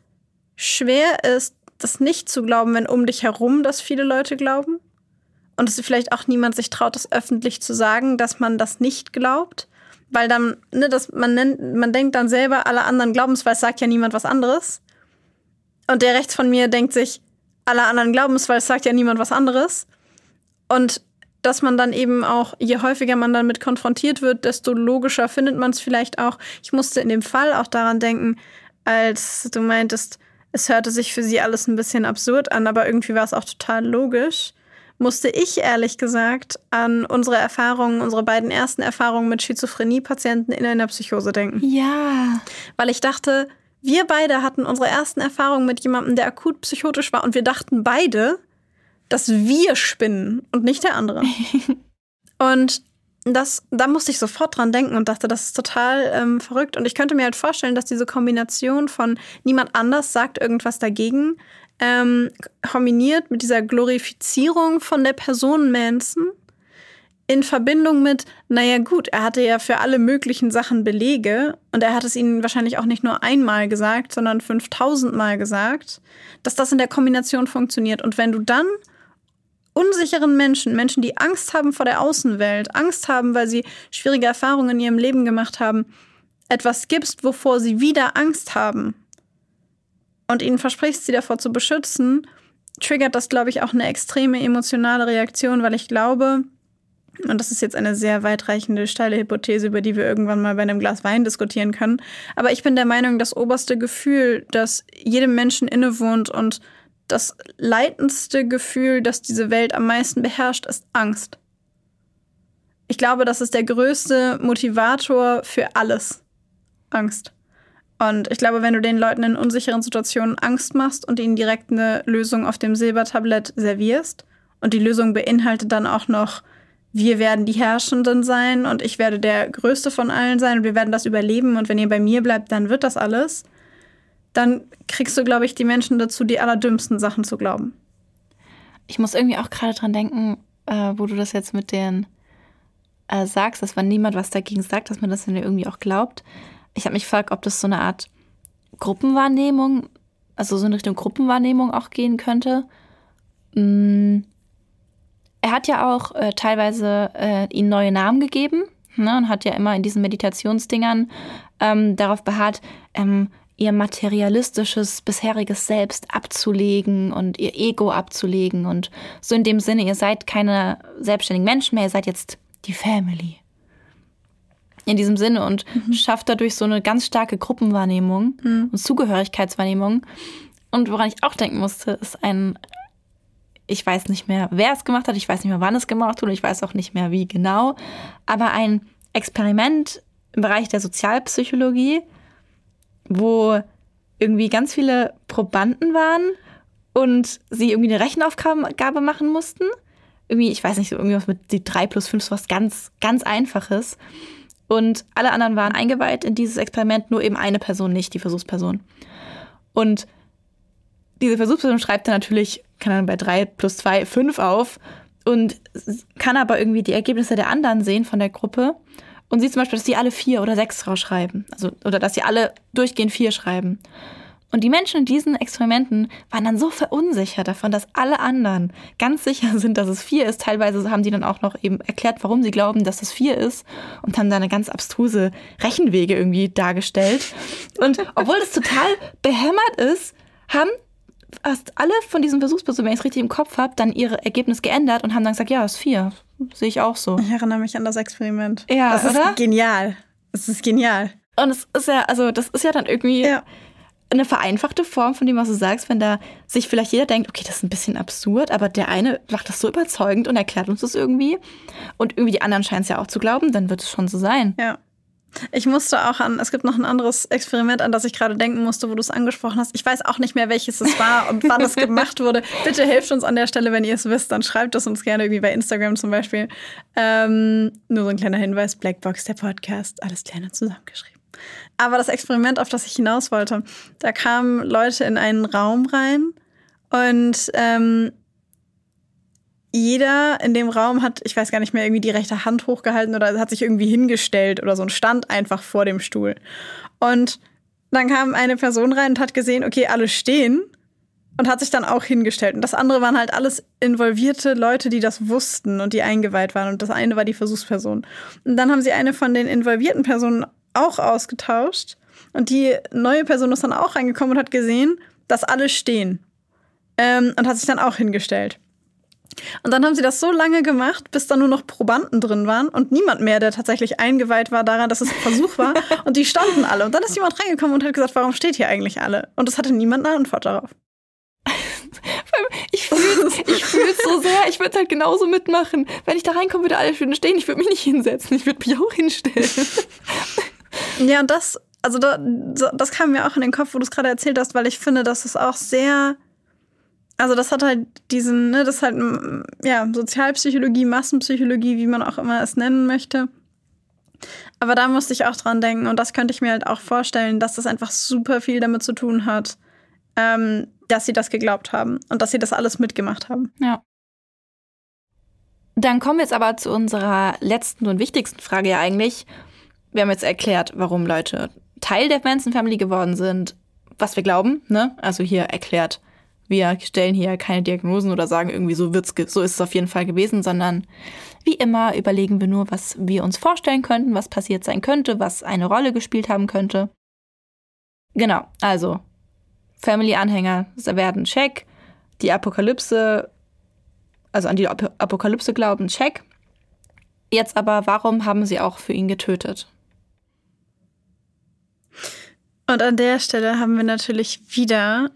Speaker 2: schwer ist, das nicht zu glauben, wenn um dich herum das viele Leute glauben. Und dass vielleicht auch niemand sich traut, das öffentlich zu sagen, dass man das nicht glaubt. Weil dann, ne, das, man, nennt, man denkt dann selber, alle anderen glauben es, weil es sagt ja niemand was anderes. Und der rechts von mir denkt sich, alle anderen glauben es, weil es sagt ja niemand was anderes. Und dass man dann eben auch, je häufiger man damit konfrontiert wird, desto logischer findet man es vielleicht auch. Ich musste in dem Fall auch daran denken, als du meintest, es hörte sich für sie alles ein bisschen absurd an, aber irgendwie war es auch total logisch. Musste ich ehrlich gesagt an unsere Erfahrungen, unsere beiden ersten Erfahrungen mit Schizophrenie-Patienten in einer Psychose denken.
Speaker 1: Ja.
Speaker 2: Weil ich dachte, wir beide hatten unsere ersten Erfahrungen mit jemandem, der akut psychotisch war und wir dachten beide, dass wir spinnen und nicht der andere. [LAUGHS] und das, da musste ich sofort dran denken und dachte, das ist total ähm, verrückt. Und ich könnte mir halt vorstellen, dass diese Kombination von niemand anders sagt irgendwas dagegen, ähm, kombiniert mit dieser Glorifizierung von der Person Manson in Verbindung mit, naja gut, er hatte ja für alle möglichen Sachen Belege und er hat es ihnen wahrscheinlich auch nicht nur einmal gesagt, sondern 5000 Mal gesagt, dass das in der Kombination funktioniert. Und wenn du dann unsicheren Menschen, Menschen, die Angst haben vor der Außenwelt, Angst haben, weil sie schwierige Erfahrungen in ihrem Leben gemacht haben, etwas gibst, wovor sie wieder Angst haben und ihnen versprichst, sie davor zu beschützen, triggert das, glaube ich, auch eine extreme emotionale Reaktion, weil ich glaube, und das ist jetzt eine sehr weitreichende, steile Hypothese, über die wir irgendwann mal bei einem Glas Wein diskutieren können, aber ich bin der Meinung, das oberste Gefühl, das jedem Menschen innewohnt und das leitendste Gefühl, das diese Welt am meisten beherrscht, ist Angst. Ich glaube, das ist der größte Motivator für alles. Angst. Und ich glaube, wenn du den Leuten in unsicheren Situationen Angst machst und ihnen direkt eine Lösung auf dem Silbertablett servierst und die Lösung beinhaltet dann auch noch, wir werden die Herrschenden sein und ich werde der Größte von allen sein und wir werden das überleben und wenn ihr bei mir bleibt, dann wird das alles, dann kriegst du, glaube ich, die Menschen dazu, die allerdümmsten Sachen zu glauben.
Speaker 1: Ich muss irgendwie auch gerade dran denken, äh, wo du das jetzt mit den äh, sagst, dass wenn niemand was dagegen sagt, dass man das dann irgendwie auch glaubt. Ich habe mich gefragt, ob das so eine Art Gruppenwahrnehmung, also so in Richtung Gruppenwahrnehmung auch gehen könnte. Mm. Er hat ja auch äh, teilweise äh, ihnen neue Namen gegeben ne, und hat ja immer in diesen Meditationsdingern ähm, darauf beharrt, ähm, ihr materialistisches bisheriges Selbst abzulegen und ihr Ego abzulegen und so in dem Sinne, ihr seid keine selbstständigen Menschen mehr, ihr seid jetzt die Family. In diesem Sinne und mhm. schafft dadurch so eine ganz starke Gruppenwahrnehmung mhm. und Zugehörigkeitswahrnehmung. Und woran ich auch denken musste, ist ein, ich weiß nicht mehr, wer es gemacht hat, ich weiß nicht mehr, wann es gemacht wurde, ich weiß auch nicht mehr, wie genau, aber ein Experiment im Bereich der Sozialpsychologie, wo irgendwie ganz viele Probanden waren und sie irgendwie eine Rechenaufgabe machen mussten. Irgendwie, ich weiß nicht, so irgendwas mit die 3 plus 5, so was ganz, ganz Einfaches. Und alle anderen waren eingeweiht in dieses Experiment, nur eben eine Person nicht, die Versuchsperson. Und diese Versuchsperson schreibt dann natürlich, kann dann bei 3 plus 2 5 auf und kann aber irgendwie die Ergebnisse der anderen sehen von der Gruppe und sieht zum Beispiel, dass sie alle vier oder sechs rausschreiben. Also, oder dass sie alle durchgehend vier schreiben. Und die Menschen in diesen Experimenten waren dann so verunsichert davon, dass alle anderen ganz sicher sind, dass es vier ist. Teilweise haben die dann auch noch eben erklärt, warum sie glauben, dass es vier ist und haben da eine ganz abstruse Rechenwege irgendwie dargestellt. Und obwohl das total behämmert ist, haben fast alle von diesen Versuchspersonen, wenn ich es richtig im Kopf habe, dann ihre Ergebnis geändert und haben dann gesagt, ja, es ist vier. Sehe ich auch so.
Speaker 2: Ich erinnere mich an das Experiment.
Speaker 1: Ja,
Speaker 2: das
Speaker 1: oder?
Speaker 2: ist genial. Das ist genial.
Speaker 1: Und es ist ja, also das ist ja dann irgendwie ja. eine vereinfachte Form von dem, was du sagst, wenn da sich vielleicht jeder denkt, okay, das ist ein bisschen absurd, aber der eine macht das so überzeugend und erklärt uns das irgendwie. Und irgendwie die anderen scheinen es ja auch zu glauben, dann wird es schon so sein.
Speaker 2: Ja. Ich musste auch an, es gibt noch ein anderes Experiment, an das ich gerade denken musste, wo du es angesprochen hast. Ich weiß auch nicht mehr, welches es war und [LAUGHS] wann es gemacht wurde. Bitte helft uns an der Stelle, wenn ihr es wisst, dann schreibt es uns gerne irgendwie bei Instagram zum Beispiel. Ähm, nur so ein kleiner Hinweis, Blackbox, der Podcast, alles kleiner zusammengeschrieben. Aber das Experiment, auf das ich hinaus wollte, da kamen Leute in einen Raum rein Und ähm, jeder in dem Raum hat, ich weiß gar nicht mehr, irgendwie die rechte Hand hochgehalten oder hat sich irgendwie hingestellt oder so und stand einfach vor dem Stuhl. Und dann kam eine Person rein und hat gesehen, okay, alle stehen und hat sich dann auch hingestellt. Und das andere waren halt alles involvierte Leute, die das wussten und die eingeweiht waren. Und das eine war die Versuchsperson. Und dann haben sie eine von den involvierten Personen auch ausgetauscht. Und die neue Person ist dann auch reingekommen und hat gesehen, dass alle stehen. Ähm, und hat sich dann auch hingestellt. Und dann haben sie das so lange gemacht, bis da nur noch Probanden drin waren und niemand mehr, der tatsächlich eingeweiht war daran, dass es ein Versuch war. [LAUGHS] Und die standen alle. Und dann ist jemand reingekommen und hat gesagt, warum steht hier eigentlich alle? Und es hatte niemand eine Antwort darauf. [LAUGHS]
Speaker 1: Ich fühle es ich fühl's so sehr. Ich würde es halt genauso mitmachen. Wenn ich da reinkomme, würde alle schön stehen. Ich würde mich nicht hinsetzen. Ich würde mich auch hinstellen. [LAUGHS]
Speaker 2: Ja, und das, also da, das kam mir auch in den Kopf, wo du es gerade erzählt hast, weil ich finde, dass es auch sehr also das hat halt diesen, ne, das ist halt ja, Sozialpsychologie, Massenpsychologie, wie man auch immer es nennen möchte. Aber da musste ich auch dran denken und das könnte ich mir halt auch vorstellen, dass das einfach super viel damit zu tun hat, ähm, dass sie das geglaubt haben und dass sie das alles mitgemacht haben.
Speaker 1: Ja. Dann kommen wir jetzt aber zu unserer letzten und wichtigsten Frage ja eigentlich. Wir haben jetzt erklärt, warum Leute Teil der Manson Family geworden sind, was wir glauben, ne? Also hier erklärt, wir stellen hier keine Diagnosen oder sagen irgendwie so wird's, so ist es auf jeden Fall gewesen, sondern wie immer überlegen wir nur, was wir uns vorstellen könnten, was passiert sein könnte, was eine Rolle gespielt haben könnte. Genau, also Family-Anhänger werden check, die Apokalypse, also an die Apokalypse glauben, check. Jetzt aber, warum haben sie auch für ihn getötet?
Speaker 2: Und an der Stelle haben wir natürlich wieder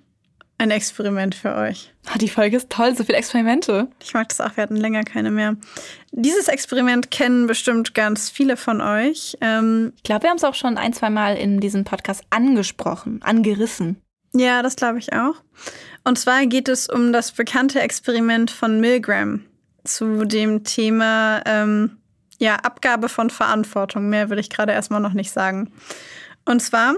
Speaker 2: ein Experiment für euch.
Speaker 1: Ah, die Folge ist toll, so viele Experimente.
Speaker 2: Ich mag das auch, wir hatten länger keine mehr. Dieses Experiment kennen bestimmt ganz viele von euch.
Speaker 1: Ähm, ich glaube, wir haben es auch schon ein, zwei Mal in diesem Podcast angesprochen, angerissen.
Speaker 2: Ja, das glaube ich auch. Und zwar geht es um das bekannte Experiment von Milgram zu dem Thema ähm, ja, Abgabe von Verantwortung. Mehr will ich gerade erstmal noch nicht sagen. Und zwar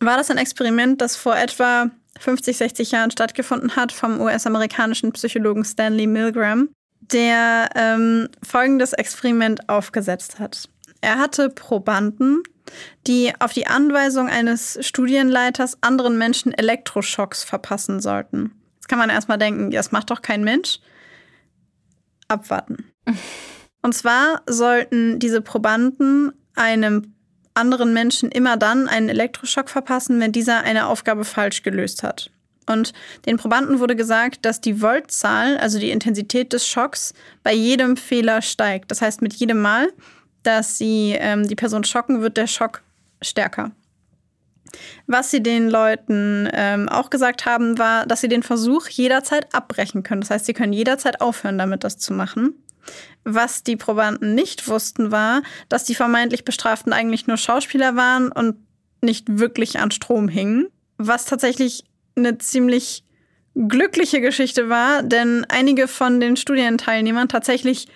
Speaker 2: war das ein Experiment, das vor etwa 50, 60 Jahren stattgefunden hat vom US-amerikanischen Psychologen Stanley Milgram, der ähm, folgendes Experiment aufgesetzt hat. Er hatte Probanden, die auf die Anweisung eines Studienleiters anderen Menschen Elektroschocks verpassen sollten. Jetzt kann man erstmal denken, das macht doch kein Mensch. Abwarten. [LAUGHS] Und zwar sollten diese Probanden einem anderen Menschen immer dann einen Elektroschock verpassen, wenn dieser eine Aufgabe falsch gelöst hat. Und den Probanden wurde gesagt, dass die Voltzahl, also die Intensität des Schocks, bei jedem Fehler steigt. Das heißt, mit jedem Mal, dass sie ähm, die Person schocken, wird der Schock stärker. Was sie den Leuten ähm, auch gesagt haben, war, dass sie den Versuch jederzeit abbrechen können. Das heißt, sie können jederzeit aufhören, damit das zu machen. Was die Probanden nicht wussten, war, dass die vermeintlich Bestraften eigentlich nur Schauspieler waren und nicht wirklich an Strom hingen. Was tatsächlich eine ziemlich glückliche Geschichte war, denn einige von den Studienteilnehmern, tatsächlich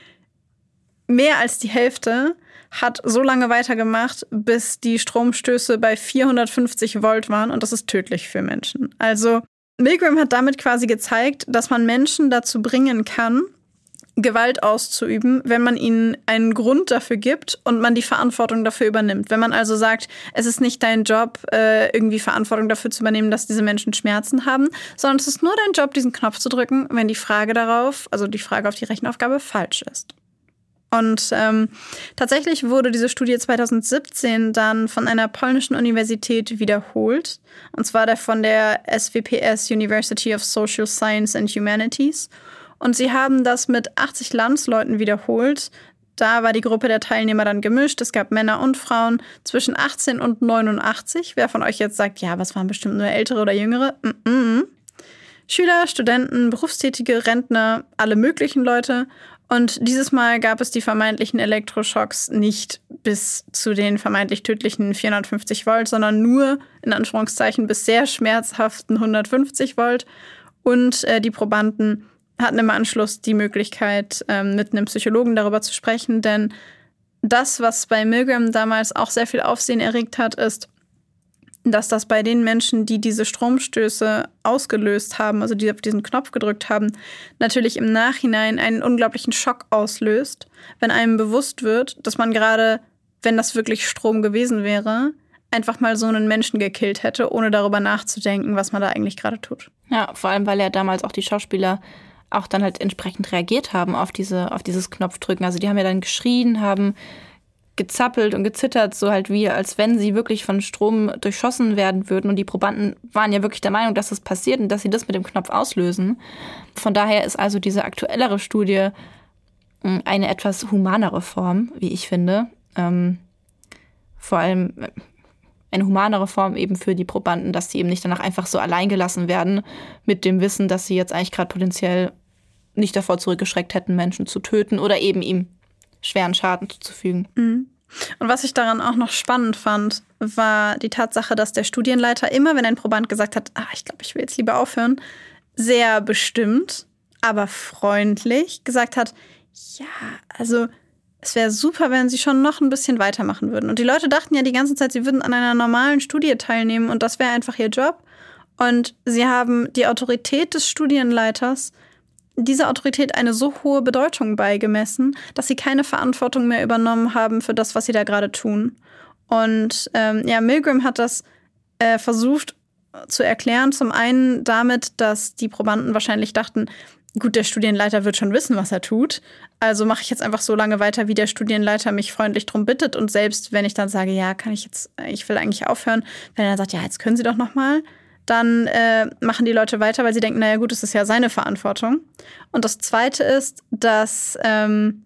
Speaker 2: mehr als die Hälfte, hat so lange weitergemacht, bis die Stromstöße bei 450 Volt waren und das ist tödlich für Menschen. Also Milgram hat damit quasi gezeigt, dass man Menschen dazu bringen kann, Gewalt auszuüben, wenn man ihnen einen Grund dafür gibt und man die Verantwortung dafür übernimmt. Wenn man also sagt, es ist nicht dein Job, äh, irgendwie Verantwortung dafür zu übernehmen, dass diese Menschen Schmerzen haben, sondern es ist nur dein Job, diesen Knopf zu drücken, wenn die Frage darauf, also die Frage auf die Rechenaufgabe falsch ist. Und ähm, tatsächlich wurde diese Studie 2017 dann von einer polnischen Universität wiederholt. Und zwar von der SWPS University of Social Science and Humanities. Und sie haben das mit 80 Landsleuten wiederholt. Da war die Gruppe der Teilnehmer dann gemischt. Es gab Männer und Frauen zwischen 18 und 89. Wer von euch jetzt sagt, ja, was waren bestimmt nur ältere oder jüngere? Mm -mm. Schüler, Studenten, Berufstätige, Rentner, alle möglichen Leute. Und dieses Mal gab es die vermeintlichen Elektroschocks nicht bis zu den vermeintlich tödlichen 450 Volt, sondern nur in Anführungszeichen bis sehr schmerzhaften 150 Volt. Und äh, die Probanden hatten im Anschluss die Möglichkeit, ähm, mit einem Psychologen darüber zu sprechen, denn das, was bei Milgram damals auch sehr viel Aufsehen erregt hat, ist, dass das bei den Menschen, die diese Stromstöße ausgelöst haben, also die auf diesen Knopf gedrückt haben, natürlich im Nachhinein einen unglaublichen Schock auslöst, wenn einem bewusst wird, dass man gerade, wenn das wirklich Strom gewesen wäre, einfach mal so einen Menschen gekillt hätte, ohne darüber nachzudenken, was man da eigentlich gerade tut.
Speaker 1: Ja, vor allem, weil ja damals auch die Schauspieler auch dann halt entsprechend reagiert haben auf diese, auf dieses Knopfdrücken. Also die haben ja dann geschrien, haben gezappelt und gezittert, so halt wie, als wenn sie wirklich von Strom durchschossen werden würden. Und die Probanden waren ja wirklich der Meinung, dass das passiert und dass sie das mit dem Knopf auslösen. Von daher ist also diese aktuellere Studie hm, eine etwas humanere Form, wie ich finde. Ähm, vor allem äh, eine humanere Form eben für die Probanden, dass sie eben nicht danach einfach so allein gelassen werden mit dem Wissen, dass sie jetzt eigentlich gerade potenziell nicht davor zurückgeschreckt hätten, Menschen zu töten oder eben ihm schweren Schaden zuzufügen.
Speaker 2: Mhm. Und was ich daran auch noch spannend fand, war die Tatsache, dass der Studienleiter immer, wenn ein Proband gesagt hat, ah, ich glaube, ich will jetzt lieber aufhören, sehr bestimmt, aber freundlich gesagt hat, ja, also es wäre super, wenn sie schon noch ein bisschen weitermachen würden. Und die Leute dachten ja die ganze Zeit, sie würden an einer normalen Studie teilnehmen und das wäre einfach ihr Job. Und sie haben die Autorität des Studienleiters dieser Autorität eine so hohe Bedeutung beigemessen, dass sie keine Verantwortung mehr übernommen haben für das, was sie da gerade tun. Und ähm, ja, Milgram hat das äh, versucht zu erklären. Zum einen damit, dass die Probanden wahrscheinlich dachten, gut, der Studienleiter wird schon wissen, was er tut. Also mache ich jetzt einfach so lange weiter, wie der Studienleiter mich freundlich drum bittet. Und selbst wenn ich dann sage, ja, kann ich jetzt, ich will eigentlich aufhören, wenn er dann sagt, ja, jetzt können Sie doch noch mal, dann äh, machen die Leute weiter, weil sie denken, naja gut, es ist ja seine Verantwortung. Und das Zweite ist, dass, ähm,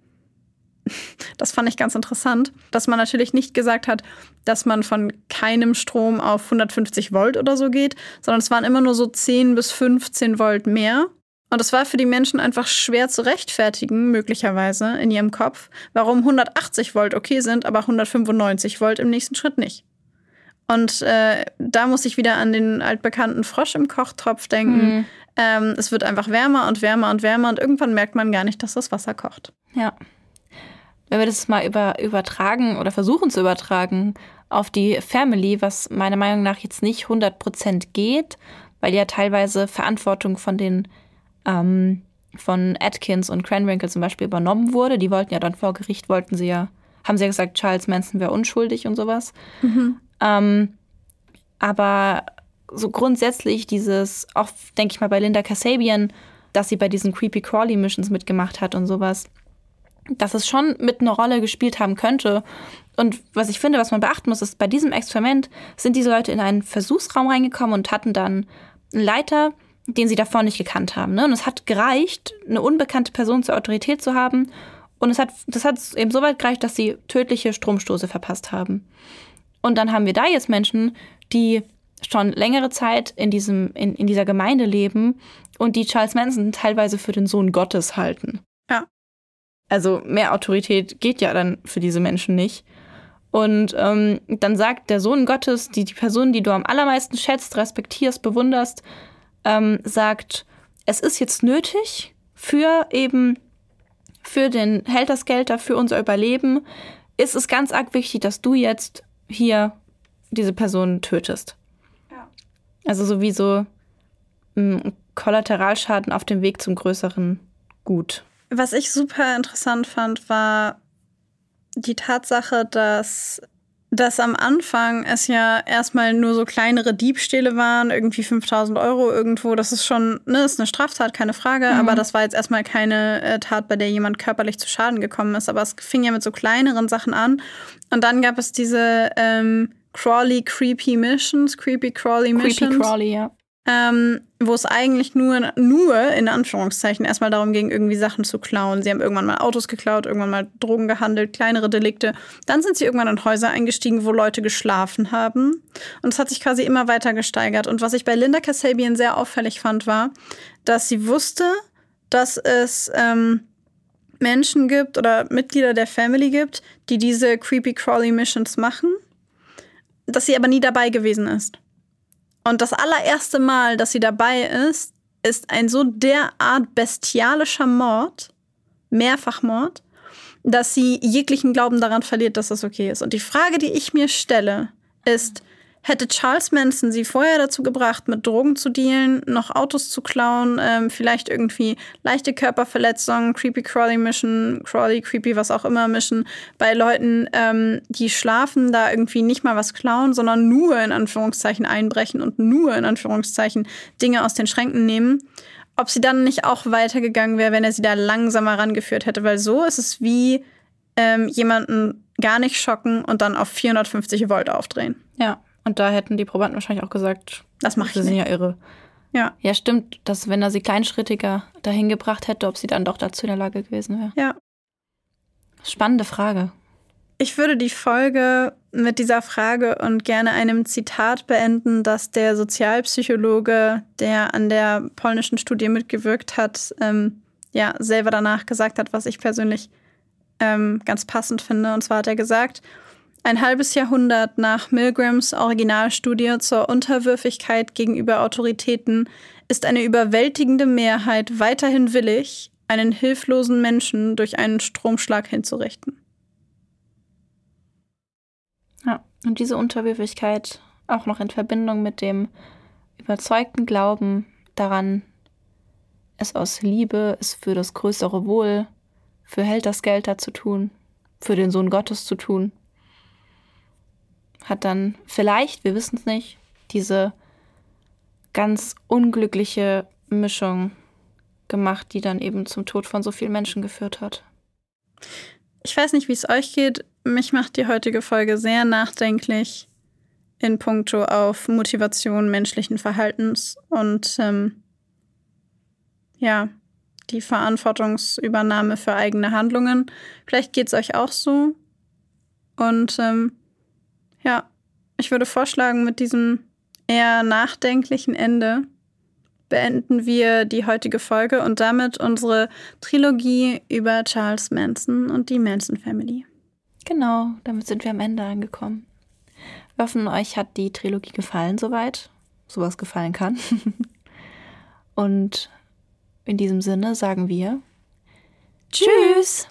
Speaker 2: [LAUGHS] das fand ich ganz interessant, dass man natürlich nicht gesagt hat, dass man von keinem Strom auf 150 Volt oder so geht, sondern es waren immer nur so 10 bis 15 Volt mehr. Und es war für die Menschen einfach schwer zu rechtfertigen, möglicherweise in ihrem Kopf, warum 180 Volt okay sind, aber 195 Volt im nächsten Schritt nicht. Und äh, da muss ich wieder an den altbekannten Frosch im Kochtopf denken. Mhm. Ähm, es wird einfach wärmer und wärmer und wärmer und irgendwann merkt man gar nicht, dass das Wasser kocht.
Speaker 1: Ja. Wenn wir das mal über, übertragen oder versuchen zu übertragen auf die Family, was meiner Meinung nach jetzt nicht 100% geht, weil ja teilweise Verantwortung von den ähm, von Atkins und Cranwrinkle zum Beispiel übernommen wurde. Die wollten ja dann vor Gericht, wollten sie ja, haben sie ja gesagt, Charles Manson wäre unschuldig und sowas. Mhm. Ähm, aber so grundsätzlich dieses, auch denke ich mal bei Linda Kasabian, dass sie bei diesen Creepy Crawly Missions mitgemacht hat und sowas, dass es schon mit einer Rolle gespielt haben könnte. Und was ich finde, was man beachten muss, ist, bei diesem Experiment sind diese Leute in einen Versuchsraum reingekommen und hatten dann einen Leiter, den sie davor nicht gekannt haben. Ne? Und es hat gereicht, eine unbekannte Person zur Autorität zu haben. Und es hat, das hat eben so weit gereicht, dass sie tödliche Stromstoße verpasst haben. Und dann haben wir da jetzt Menschen, die schon längere Zeit in, diesem, in, in dieser Gemeinde leben und die Charles Manson teilweise für den Sohn Gottes halten.
Speaker 2: Ja.
Speaker 1: Also mehr Autorität geht ja dann für diese Menschen nicht. Und ähm, dann sagt der Sohn Gottes, die, die Person, die du am allermeisten schätzt, respektierst, bewunderst, ähm, sagt, es ist jetzt nötig für eben für den Helterskelter, für unser Überleben, ist es ganz arg wichtig, dass du jetzt hier diese Person tötest. Ja. Also sowieso ein Kollateralschaden auf dem Weg zum größeren Gut.
Speaker 2: Was ich super interessant fand, war die Tatsache, dass dass am Anfang es ja erstmal nur so kleinere Diebstähle waren, irgendwie 5000 Euro irgendwo. Das ist schon, ne, ist eine Straftat, keine Frage. Mhm. Aber das war jetzt erstmal keine äh, Tat, bei der jemand körperlich zu Schaden gekommen ist. Aber es fing ja mit so kleineren Sachen an. Und dann gab es diese ähm, Crawley Creepy Missions, Creepy Crawley Missions.
Speaker 1: Creepy Crawley, ja
Speaker 2: ähm, wo es eigentlich nur, nur in Anführungszeichen erstmal darum ging, irgendwie Sachen zu klauen. Sie haben irgendwann mal Autos geklaut, irgendwann mal Drogen gehandelt, kleinere Delikte. Dann sind sie irgendwann in Häuser eingestiegen, wo Leute geschlafen haben. Und es hat sich quasi immer weiter gesteigert. Und was ich bei Linda Kasabian sehr auffällig fand, war, dass sie wusste, dass es ähm, Menschen gibt oder Mitglieder der Family gibt, die diese Creepy Crawly Missions machen, dass sie aber nie dabei gewesen ist. Und das allererste Mal, dass sie dabei ist, ist ein so derart bestialischer Mord, Mehrfachmord, dass sie jeglichen Glauben daran verliert, dass das okay ist. Und die Frage, die ich mir stelle, ist, Hätte Charles Manson sie vorher dazu gebracht, mit Drogen zu dealen, noch Autos zu klauen, ähm, vielleicht irgendwie leichte Körperverletzungen, creepy crawly mischen, crawly, creepy, was auch immer mischen, bei Leuten, ähm, die schlafen, da irgendwie nicht mal was klauen, sondern nur in Anführungszeichen einbrechen und nur in Anführungszeichen Dinge aus den Schränken nehmen, ob sie dann nicht auch weitergegangen wäre, wenn er sie da langsamer rangeführt hätte, weil so ist es wie ähm, jemanden gar nicht schocken und dann auf 450 Volt aufdrehen.
Speaker 1: Ja. Und da hätten die Probanden wahrscheinlich auch gesagt,
Speaker 2: das mache ich
Speaker 1: Sie sind ja irre.
Speaker 2: Ja.
Speaker 1: Ja, stimmt, dass wenn er sie kleinschrittiger dahin gebracht hätte, ob sie dann doch dazu in der Lage gewesen wäre.
Speaker 2: Ja.
Speaker 1: Spannende Frage.
Speaker 2: Ich würde die Folge mit dieser Frage und gerne einem Zitat beenden, das der Sozialpsychologe, der an der polnischen Studie mitgewirkt hat, ähm, ja, selber danach gesagt hat, was ich persönlich ähm, ganz passend finde. Und zwar hat er gesagt, ein halbes Jahrhundert nach Milgrams Originalstudie zur Unterwürfigkeit gegenüber Autoritäten ist eine überwältigende Mehrheit weiterhin willig, einen hilflosen Menschen durch einen Stromschlag hinzurichten.
Speaker 1: Ja, und diese Unterwürfigkeit auch noch in Verbindung mit dem überzeugten Glauben daran, es aus Liebe, es für das größere Wohl, für Helter Skelter zu tun, für den Sohn Gottes zu tun, hat dann vielleicht, wir wissen es nicht, diese ganz unglückliche Mischung gemacht, die dann eben zum Tod von so vielen Menschen geführt hat.
Speaker 2: Ich weiß nicht, wie es euch geht. Mich macht die heutige Folge sehr nachdenklich in puncto auf Motivation menschlichen Verhaltens und ähm, ja, die Verantwortungsübernahme für eigene Handlungen. Vielleicht geht es euch auch so. Und ähm, ja, ich würde vorschlagen, mit diesem eher nachdenklichen Ende beenden wir die heutige Folge und damit unsere Trilogie über Charles Manson und die Manson Family.
Speaker 1: Genau, damit sind wir am Ende angekommen. Wir hoffen, euch hat die Trilogie gefallen soweit, sowas gefallen kann. [LAUGHS] und in diesem Sinne sagen wir
Speaker 2: Tschüss!